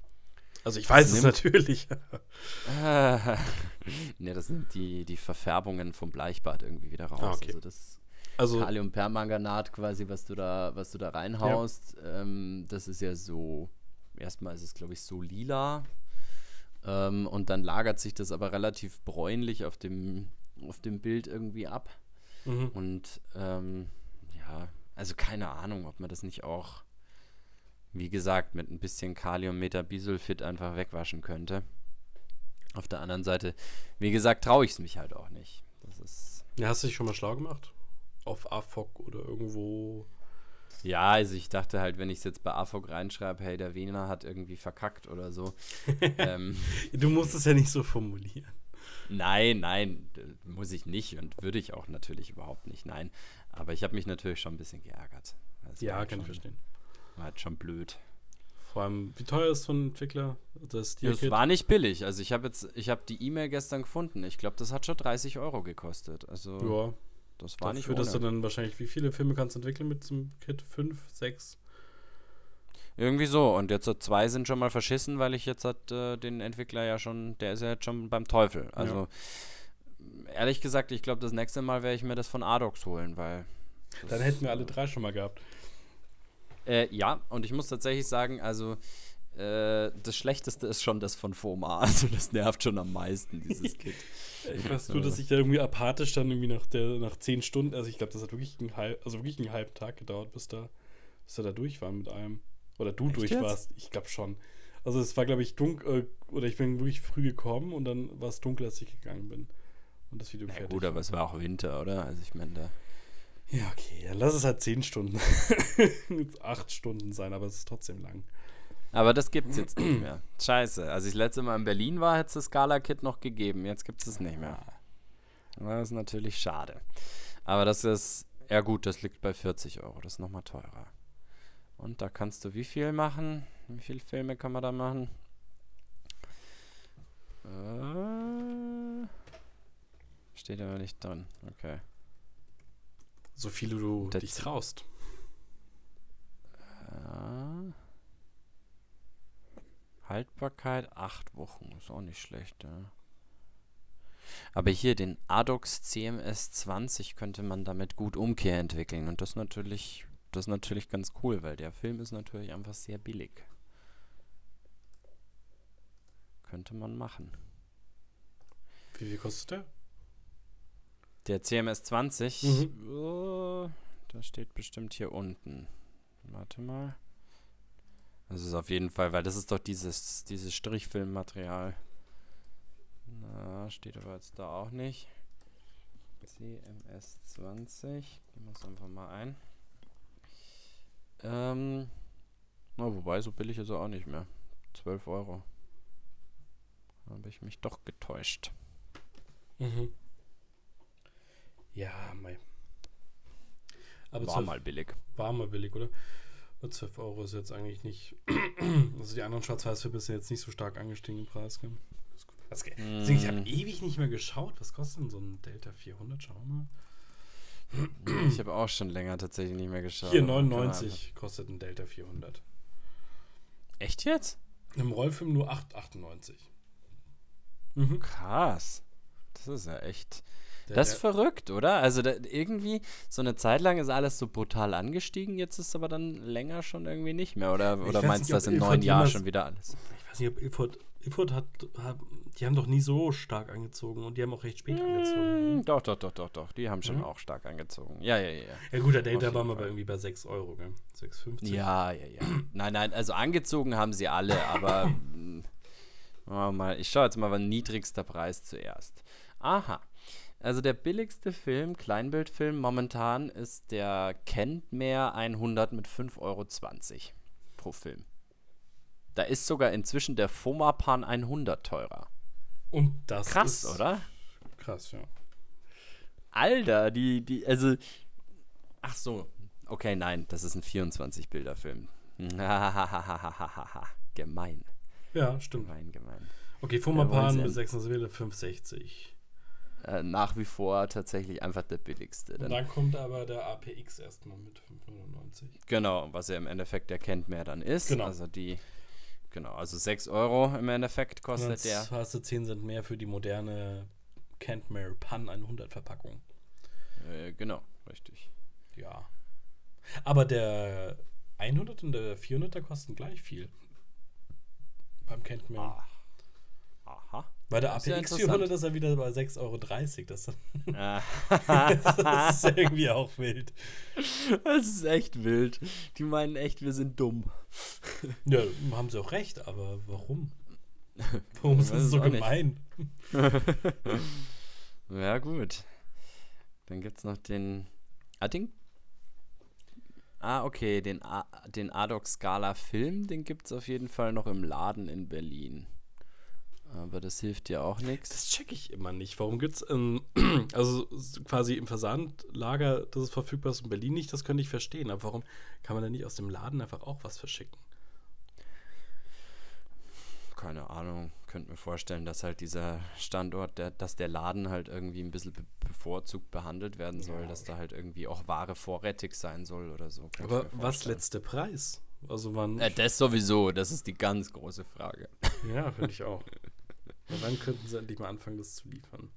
A: Also ich weiß es natürlich.
B: ne, das sind die, die Verfärbungen vom Bleichbad irgendwie wieder raus. Ah, okay. Also das also, Kaliumpermanganat quasi, was du da, was du da reinhaust, ja. ähm, das ist ja so, erstmal ist es glaube ich so lila ähm, und dann lagert sich das aber relativ bräunlich auf dem auf dem Bild irgendwie ab. Mhm. Und ähm, ja, also keine Ahnung, ob man das nicht auch, wie gesagt, mit ein bisschen Kalium Metabisulfit einfach wegwaschen könnte. Auf der anderen Seite, wie gesagt, traue ich es mich halt auch nicht. Das ist.
A: Ja, hast du dich schon mal schlau gemacht? Auf AFOC oder irgendwo?
B: Ja, also ich dachte halt, wenn ich es jetzt bei AFOC reinschreibe, hey, der Wiener hat irgendwie verkackt oder so.
A: ähm, du musst es ja nicht so formulieren.
B: Nein, nein, muss ich nicht und würde ich auch natürlich überhaupt nicht, nein. Aber ich habe mich natürlich schon ein bisschen geärgert.
A: Das ja, halt kann ich verstehen.
B: War halt schon blöd.
A: Vor allem, wie teuer ist so ein Entwickler?
B: Das, das war nicht billig. Also ich habe jetzt, ich habe die E-Mail gestern gefunden. Ich glaube, das hat schon 30 Euro gekostet. Also
A: ja, das war Dafür, nicht ohne. dass du dann wahrscheinlich, wie viele Filme kannst du entwickeln mit zum Kit? Fünf, sechs?
B: Irgendwie so. Und jetzt hat zwei sind schon mal verschissen, weil ich jetzt hat äh, den Entwickler ja schon, der ist ja jetzt schon beim Teufel. Also ja. ehrlich gesagt, ich glaube, das nächste Mal werde ich mir das von Adox holen, weil.
A: Dann hätten wir alle drei schon mal gehabt.
B: Äh, ja, und ich muss tatsächlich sagen, also äh, das Schlechteste ist schon das von FOMA. Also das nervt schon am meisten, dieses Kit.
A: ich weiß nur, dass ich da irgendwie apathisch dann irgendwie nach der nach zehn Stunden, also ich glaube, das hat wirklich einen halb, also wirklich einen halben Tag gedauert, bis da, bis da, da durch war mit einem. Oder du Echt durch jetzt? warst. Ich glaube schon. Also es war, glaube ich, dunkel, äh, oder ich bin wirklich früh gekommen und dann war es dunkel, als ich gegangen bin. Und das Video
B: Na fertig. Gut, aber es war auch Winter, oder? Also ich meine, da.
A: Ja, okay, dann lass es halt zehn Stunden. acht Stunden sein, aber es ist trotzdem lang.
B: Aber das gibt es jetzt nicht mehr. Scheiße. Als ich das letzte Mal in Berlin war, hätte es das Scala-Kit noch gegeben. Jetzt gibt es es nicht mehr. Das ist natürlich schade. Aber das ist, ja gut, das liegt bei 40 Euro. Das ist nochmal teurer. Und da kannst du wie viel machen? Wie viele Filme kann man da machen? Äh, steht aber nicht drin. Okay.
A: So viele du das dich traust.
B: Äh, Haltbarkeit acht Wochen. Ist auch nicht schlecht, ja. Aber hier den Adox CMS 20 könnte man damit gut Umkehr entwickeln. Und das natürlich das ist natürlich ganz cool, weil der Film ist natürlich einfach sehr billig. Könnte man machen.
A: Wie viel kostet der?
B: Der CMS 20, mhm. oh, da steht bestimmt hier unten. Warte mal. Das ist auf jeden Fall, weil das ist doch dieses, dieses Strichfilmmaterial. Na, steht aber jetzt da auch nicht. CMS 20. Gehen wir es einfach mal ein. Ähm, na, wobei, so billig ist er auch nicht mehr. 12 Euro. Habe ich mich doch getäuscht.
A: Mhm. Ja, mei.
B: Aber war 12, mal billig.
A: War mal billig, oder? 12 Euro ist jetzt eigentlich nicht. also die anderen Schwarz-Weiß-Filme sind jetzt nicht so stark angestiegen im Preis. Gell? Das, mm. Ich habe ewig nicht mehr geschaut. Was kostet denn so ein Delta 400? Schauen wir mal.
B: Ich habe auch schon länger tatsächlich nicht mehr geschaut.
A: Hier 99 kostet ein Delta 400.
B: Echt jetzt?
A: Im Rollfilm nur 8,98.
B: Mhm. Krass. Das ist ja echt. Der, das ist verrückt, oder? Also da, irgendwie, so eine Zeit lang ist alles so brutal angestiegen, jetzt ist es aber dann länger schon irgendwie nicht mehr. Oder, oder meinst du das im neuen Jahr schon wieder alles?
A: Ich weiß nicht, ob Ilford Ilford hat, hat, die haben doch nie so stark angezogen und die haben auch recht spät mmh, angezogen.
B: Ne? Doch, doch, doch, doch, doch. Die haben schon mhm. auch stark angezogen. Ja, ja, ja.
A: Ja, gut, der Data war mal irgendwie bei 6 Euro, gell? 6,50.
B: Ja, ja, ja. nein, nein, also angezogen haben sie alle, aber mal, ich schaue jetzt mal, wann niedrigster Preis zuerst. Aha. Also der billigste Film, Kleinbildfilm momentan ist der Kennt mehr 100 mit 5,20 Euro pro Film. Da ist sogar inzwischen der Fomapan 100 teurer.
A: Und das
B: krass, ist oder?
A: Krass, ja.
B: Alter, die, die, also. Ach so. Okay, nein, das ist ein 24-Bilder-Film. gemein.
A: Ja, stimmt.
B: Gemein, gemein.
A: Okay, Fomapan mit 600 Bilder 560.
B: Äh, nach wie vor tatsächlich einfach der billigste.
A: Und dann kommt aber der APX erstmal mit 590.
B: Genau, was er im Endeffekt erkennt mehr dann ist. Genau. Also die Genau, also 6 Euro im Endeffekt kostet Jetzt der.
A: hast du 10 Cent mehr für die moderne Kentmere Pan 100 Verpackung.
B: Äh, genau, richtig.
A: Ja. Aber der 100 und der 400er kosten gleich viel. Beim Kentmere.
B: Ah.
A: Bei der APX 400 ist er wieder bei 6,30 Euro. Das, das ist irgendwie auch wild.
B: Das ist echt wild. Die meinen echt, wir sind dumm.
A: Ja, haben sie auch recht, aber warum? Warum ist das so gemein?
B: ja, gut. Dann gibt es noch den Adding. Ah, okay, den, A den Adox Scala Film, den gibt es auf jeden Fall noch im Laden in Berlin. Aber das hilft ja auch nichts.
A: Das checke ich immer nicht. Warum gibt es, ähm, also quasi im Versandlager, dass es verfügbar ist in Berlin nicht, das könnte ich verstehen. Aber warum kann man denn nicht aus dem Laden einfach auch was verschicken?
B: keine Ahnung, könnte mir vorstellen, dass halt dieser Standort, der, dass der Laden halt irgendwie ein bisschen be bevorzugt behandelt werden soll, ja. dass da halt irgendwie auch Ware vorrätig sein soll oder so.
A: Aber was letzter Preis? Also wann?
B: Äh, das sowieso, das ist die ganz große Frage.
A: Ja, finde ich auch. Und dann könnten sie endlich mal anfangen, das zu liefern.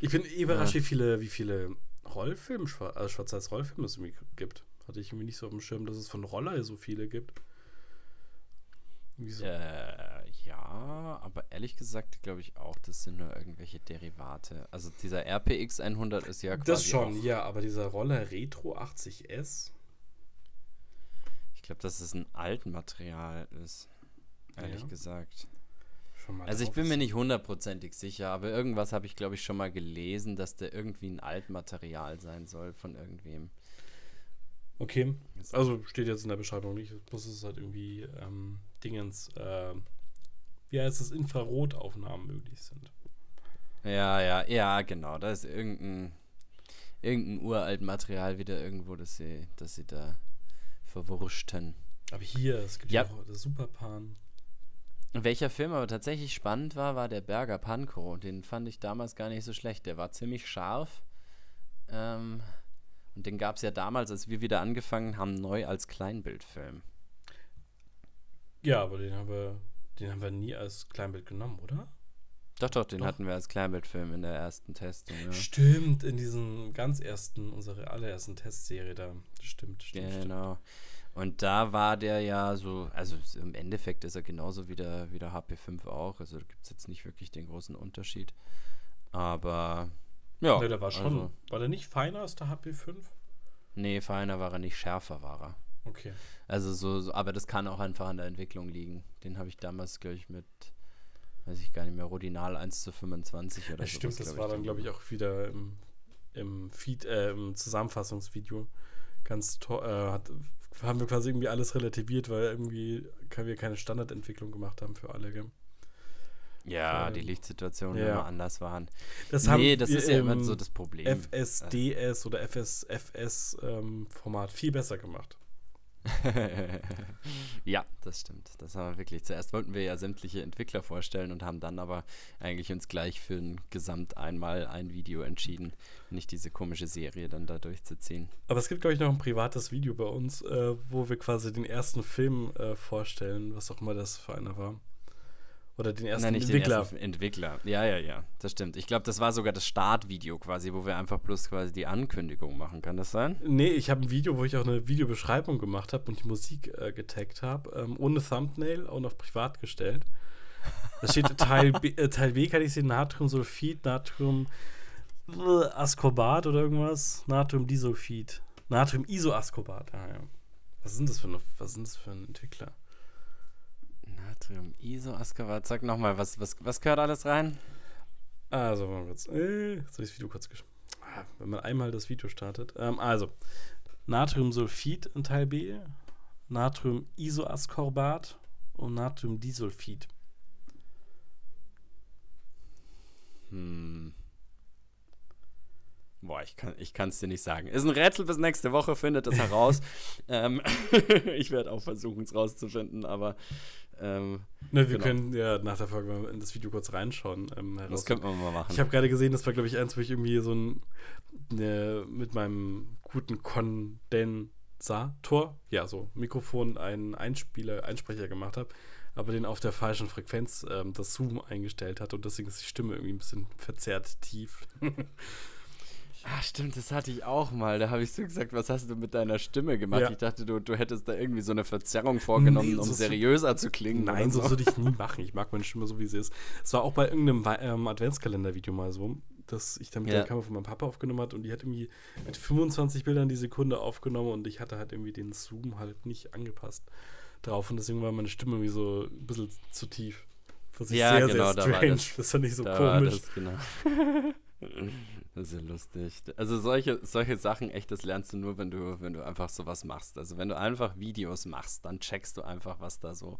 A: Ich bin eh überrascht, ja. wie viele, wie viele Rollfilme, also Schwarz-Weiß-Rollfilme es irgendwie gibt. Hatte ich irgendwie nicht so auf dem Schirm, dass es von Roller so viele gibt.
B: Wieso? Äh, ja, aber ehrlich gesagt glaube ich auch, das sind nur irgendwelche Derivate. Also dieser RPX 100 ist ja
A: quasi Das schon, ja, aber dieser Roller Retro 80S?
B: Ich glaube, dass es ein Altmaterial ist, ehrlich ja. gesagt. Also ich bin mir nicht hundertprozentig sicher, aber irgendwas habe ich glaube ich schon mal gelesen, dass der irgendwie ein Altmaterial sein soll von irgendwem.
A: Okay, also steht jetzt in der Beschreibung nicht, muss es halt irgendwie ähm, Dingens, äh, wie heißt es, Infrarotaufnahmen möglich sind.
B: Ja, ja, ja, genau. Da ist irgendein, irgendein uralt Material wieder irgendwo, das sie, das sie da verwurschten.
A: Aber hier, es gibt ja auch das Superpan.
B: Welcher Film aber tatsächlich spannend war, war der Berger Pankow. Den fand ich damals gar nicht so schlecht. Der war ziemlich scharf. Ähm, und den gab es ja damals, als wir wieder angefangen haben, neu als Kleinbildfilm.
A: Ja, aber den haben wir, den haben wir nie als Kleinbild genommen, oder?
B: Doch, doch, den doch. hatten wir als Kleinbildfilm in der ersten Testung. Ja.
A: Stimmt, in diesem ganz ersten, unsere allerersten Testserie da. Stimmt, stimmt.
B: Genau. Stimmt. Und da war der ja so, also im Endeffekt ist er genauso wie der, wie der HP5 auch. Also da gibt es jetzt nicht wirklich den großen Unterschied. Aber ja.
A: Ne, der war schon. Also, war der nicht feiner als der HP5?
B: Nee, feiner war er nicht, schärfer war er.
A: Okay.
B: Also so, so, aber das kann auch einfach an der Entwicklung liegen. Den habe ich damals, glaube ich, mit, weiß ich gar nicht mehr, Rodinal 1 zu 25 oder
A: so. Stimmt, das war dann, glaube ich, auch wieder im, im Feed, äh, im Zusammenfassungsvideo ganz toll, äh, hat, haben wir quasi irgendwie alles relativiert, weil irgendwie wir keine Standardentwicklung gemacht haben für alle, gell?
B: Ja, die Lichtsituationen
A: ja.
B: immer anders waren.
A: Das nee, das ist ja immer so das Problem. FSDS oder FSFS-Format ähm, viel besser gemacht.
B: ja, das stimmt. Das haben wir wirklich. Zuerst wollten wir ja sämtliche Entwickler vorstellen und haben dann aber eigentlich uns gleich für ein Gesamt einmal ein Video entschieden, nicht diese komische Serie dann da durchzuziehen.
A: Aber es gibt, glaube ich, noch ein privates Video bei uns, äh, wo wir quasi den ersten Film äh, vorstellen, was auch immer das für einer war. Oder den ersten Nein, nicht Entwickler. Den ersten
B: Entwickler. Ja, ja, ja. Das stimmt. Ich glaube, das war sogar das Startvideo quasi, wo wir einfach bloß quasi die Ankündigung machen. Kann das sein?
A: Nee, ich habe ein Video, wo ich auch eine Videobeschreibung gemacht habe und die Musik äh, getaggt habe. Ähm, ohne Thumbnail, auch noch privat gestellt. Da steht Teil B, äh, Teil B kann ich sehen, Natriumsulfid, Natrium äh, Ascorbat oder irgendwas. Natriumdisulfid. Natrium Isoascorbat. Ah ja. Was sind das für, eine, was sind das für ein Entwickler?
B: Natrium, ISO, Ascavat. Sag nochmal, was, was, was gehört alles rein?
A: Also, jetzt, äh, jetzt habe ich das Video kurz geschrieben. Ah, wenn man einmal das Video startet. Ähm, also, Natriumsulfid in Teil B, Natrium-Isoascorbat und Natriumdisulfid.
B: Hm. Boah, ich kann ich es dir nicht sagen. Ist ein Rätsel bis nächste Woche, findet es heraus. ähm, ich werde auch versuchen, es rauszufinden, aber ähm,
A: ne, wir genau. können ja nach der Folge mal in das Video kurz reinschauen. Ähm,
B: das könnten wir mal machen.
A: Ich habe gerade gesehen, das war, glaube ich, eins, wo ich irgendwie so ein ne, mit meinem guten Kondensator, ja, so Mikrofon, einen Einspieler, Einsprecher gemacht habe, aber den auf der falschen Frequenz ähm, das Zoom eingestellt hat und deswegen ist die Stimme irgendwie ein bisschen verzerrt tief.
B: Ah, stimmt, das hatte ich auch mal. Da habe ich so gesagt, was hast du mit deiner Stimme gemacht? Ja. Ich dachte, du, du hättest da irgendwie so eine Verzerrung vorgenommen, nee, so um seriöser zu klingen.
A: Nein, so würde ich nie machen. Ich mag meine Stimme so, wie sie ist. Es war auch bei irgendeinem ähm, Adventskalender-Video mal so, dass ich dann mit ja. der Kamera von meinem Papa aufgenommen hat und die hat irgendwie mit 25 Bildern die Sekunde aufgenommen und ich hatte halt irgendwie den Zoom halt nicht angepasst drauf und deswegen war meine Stimme irgendwie so ein bisschen zu tief.
B: Das ist ja, sehr, genau, sehr strange. Da das,
A: das fand ich so komisch.
B: Das, genau. Das ist ja lustig. Also solche, solche Sachen, echt, das lernst du nur, wenn du, wenn du einfach sowas machst. Also wenn du einfach Videos machst, dann checkst du einfach, was da so,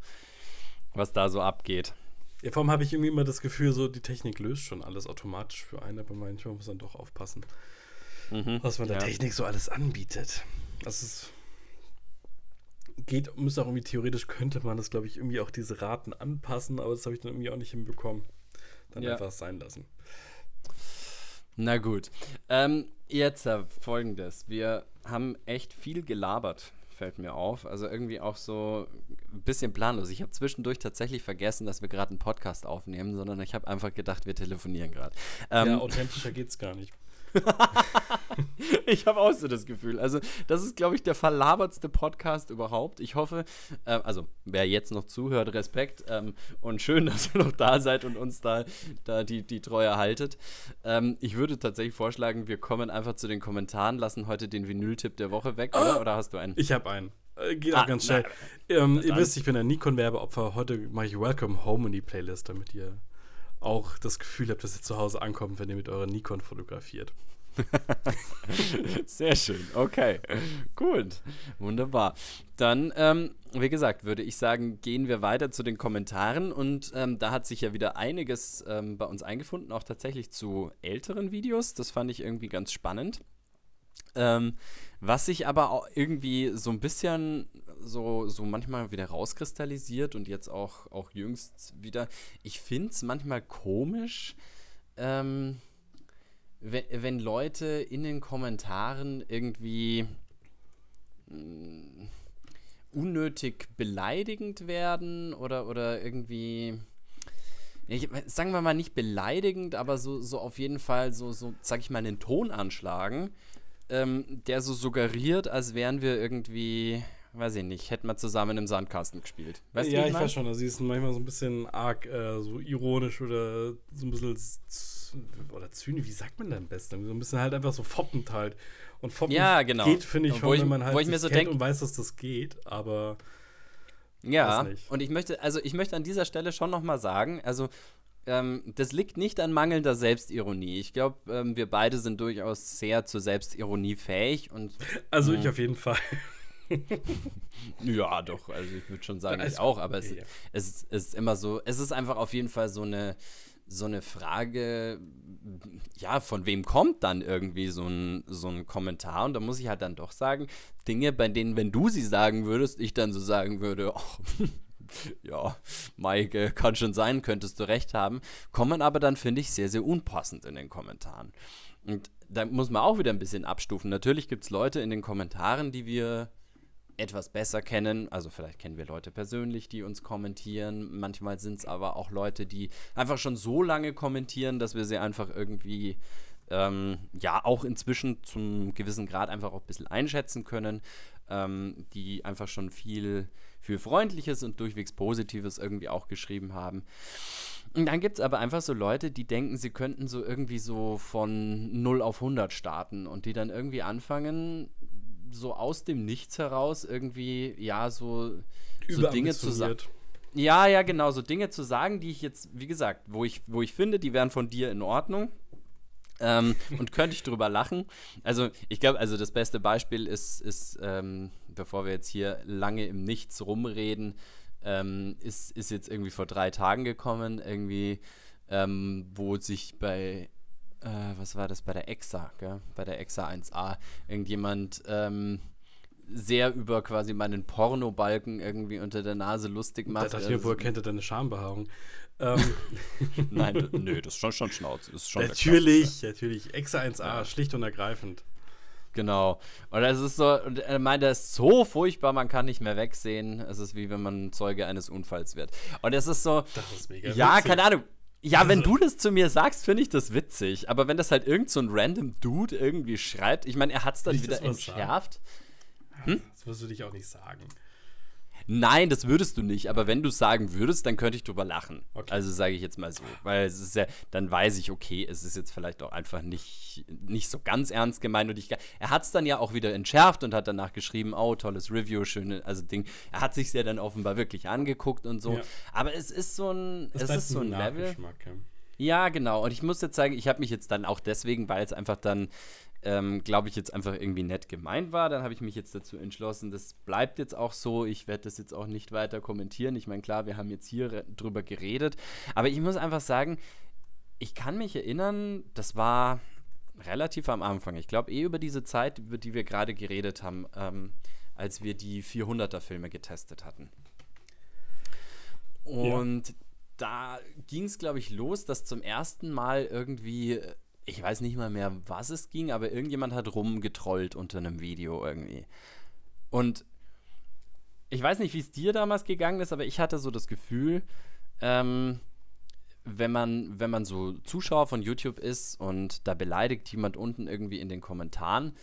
B: was da so abgeht.
A: Ja, vor allem habe ich irgendwie immer das Gefühl, so die Technik löst schon alles automatisch für einen, aber manchmal muss man doch aufpassen, mhm, was man der ja. Technik so alles anbietet. Das ist geht, müsste auch irgendwie theoretisch könnte man das, glaube ich, irgendwie auch diese Raten anpassen, aber das habe ich dann irgendwie auch nicht hinbekommen. Dann ja. einfach sein lassen.
B: Na gut. Ähm, jetzt äh, folgendes. Wir haben echt viel gelabert, fällt mir auf. Also irgendwie auch so ein bisschen planlos. Ich habe zwischendurch tatsächlich vergessen, dass wir gerade einen Podcast aufnehmen, sondern ich habe einfach gedacht, wir telefonieren gerade.
A: Ähm, ja, authentischer geht's gar nicht.
B: ich habe auch so das Gefühl. Also, das ist, glaube ich, der verlabertste Podcast überhaupt. Ich hoffe, äh, also, wer jetzt noch zuhört, Respekt ähm, und schön, dass ihr noch da seid und uns da, da die, die Treue haltet. Ähm, ich würde tatsächlich vorschlagen, wir kommen einfach zu den Kommentaren, lassen heute den Vinyl-Tipp der Woche weg, oder? Ah, oder hast du einen?
A: Ich habe einen. Äh, geht auch ah, ganz schnell. Ähm, ihr wisst, ich bin ein Nikon-Werbeopfer. Heute mache ich Welcome Home in die Playlist, damit ihr auch das Gefühl habt, dass ihr zu Hause ankommt, wenn ihr mit eurer Nikon fotografiert.
B: Sehr schön. Okay. Gut. Wunderbar. Dann, ähm, wie gesagt, würde ich sagen, gehen wir weiter zu den Kommentaren. Und ähm, da hat sich ja wieder einiges ähm, bei uns eingefunden, auch tatsächlich zu älteren Videos. Das fand ich irgendwie ganz spannend. Ähm, was sich aber auch irgendwie so ein bisschen so, so manchmal wieder rauskristallisiert und jetzt auch, auch jüngst wieder. Ich finde es manchmal komisch, ähm, wenn, wenn Leute in den Kommentaren irgendwie mh, mm, unnötig beleidigend werden oder, oder irgendwie. Ich, sagen wir mal nicht beleidigend, aber so, so auf jeden Fall so, so, sag ich mal, einen Ton anschlagen, ähm, der so suggeriert, als wären wir irgendwie, weiß ich nicht, hätten wir zusammen im Sandkasten gespielt.
A: Weißt ja, ich, ich weiß schon, also sie ist manchmal so ein bisschen arg äh, so ironisch oder so ein bisschen oder zynisch, wie sagt man denn am besten? So ein bisschen halt einfach so foppend halt. Und foppend
B: ja, genau.
A: geht, finde ich, schon,
B: ich,
A: wenn man halt
B: ich mir so
A: kennt denk, und weiß, dass das geht, aber
B: ja, und ich möchte, also ich möchte an dieser Stelle schon nochmal sagen, also ähm, das liegt nicht an mangelnder Selbstironie. Ich glaube, ähm, wir beide sind durchaus sehr zur Selbstironie fähig und.
A: Also ich auf jeden Fall.
B: ja, doch. Also ich würde schon sagen, ich auch. Aber es, ja. es, es, ist immer so. Es ist einfach auf jeden Fall so eine so eine Frage, ja, von wem kommt dann irgendwie so ein, so ein Kommentar? Und da muss ich halt dann doch sagen, Dinge, bei denen, wenn du sie sagen würdest, ich dann so sagen würde, oh, ja, Maike, kann schon sein, könntest du recht haben, kommen aber dann, finde ich, sehr, sehr unpassend in den Kommentaren. Und da muss man auch wieder ein bisschen abstufen. Natürlich gibt es Leute in den Kommentaren, die wir etwas besser kennen. Also vielleicht kennen wir Leute persönlich, die uns kommentieren. Manchmal sind es aber auch Leute, die einfach schon so lange kommentieren, dass wir sie einfach irgendwie ähm, ja auch inzwischen zum gewissen Grad einfach auch ein bisschen einschätzen können, ähm, die einfach schon viel, viel Freundliches und durchwegs Positives irgendwie auch geschrieben haben. Und dann gibt es aber einfach so Leute, die denken, sie könnten so irgendwie so von 0 auf 100 starten und die dann irgendwie anfangen, so aus dem Nichts heraus irgendwie, ja, so, so Dinge zu sagen. Ja, ja, genau, so Dinge zu sagen, die ich jetzt, wie gesagt, wo ich, wo ich finde, die wären von dir in Ordnung. Ähm, und könnte ich drüber lachen. Also, ich glaube, also das beste Beispiel ist, ist ähm, bevor wir jetzt hier lange im Nichts rumreden, ähm, ist, ist jetzt irgendwie vor drei Tagen gekommen, irgendwie, ähm, wo sich bei äh, was war das, bei der EXA, gell? bei der EXA 1a, irgendjemand ähm, sehr über quasi meinen Pornobalken irgendwie unter der Nase lustig macht. Da
A: dachte ich mir, woher kennt er deine Schambehaarung? Ähm.
B: Nein, nö, das ist schon, schon Schnauz.
A: Ist schon natürlich, natürlich. Exa 1a, ja. schlicht und ergreifend.
B: Genau. Und es ist so, und er meint, das ist so furchtbar, man kann nicht mehr wegsehen. Es ist wie wenn man Zeuge eines Unfalls wird. Und es ist so.
A: Das ist mega.
B: Ja,
A: witzig.
B: keine Ahnung Ja, also, wenn du das zu mir sagst, finde ich das witzig. Aber wenn das halt irgend so ein random Dude irgendwie schreibt, ich meine, er hat es dann wieder entschärft.
A: Hm? Das wirst du dich auch nicht sagen.
B: Nein, das würdest du nicht. Aber wenn du es sagen würdest, dann könnte ich drüber lachen. Okay. Also sage ich jetzt mal so. Weil es ist ja, dann weiß ich, okay, es ist jetzt vielleicht auch einfach nicht, nicht so ganz ernst gemeint. Und ich, er hat es dann ja auch wieder entschärft und hat danach geschrieben, oh, tolles Review, schöne, also Ding. Er hat sich ja dann offenbar wirklich angeguckt und so. Ja. Aber es ist so ein, das es ist so ein Level. Ja. Ja, genau. Und ich muss jetzt sagen, ich habe mich jetzt dann auch deswegen, weil es einfach dann ähm, glaube ich, jetzt einfach irgendwie nett gemeint war. Dann habe ich mich jetzt dazu entschlossen, das bleibt jetzt auch so. Ich werde das jetzt auch nicht weiter kommentieren. Ich meine, klar, wir haben jetzt hier drüber geredet. Aber ich muss einfach sagen, ich kann mich erinnern, das war relativ am Anfang. Ich glaube, eh über diese Zeit, über die wir gerade geredet haben, ähm, als wir die 400er-Filme getestet hatten. Und ja. da ging es, glaube ich, los, dass zum ersten Mal irgendwie ich weiß nicht mal mehr, was es ging, aber irgendjemand hat rumgetrollt unter einem Video irgendwie. Und ich weiß nicht, wie es dir damals gegangen ist, aber ich hatte so das Gefühl, ähm, wenn man, wenn man so Zuschauer von YouTube ist und da beleidigt jemand unten irgendwie in den Kommentaren,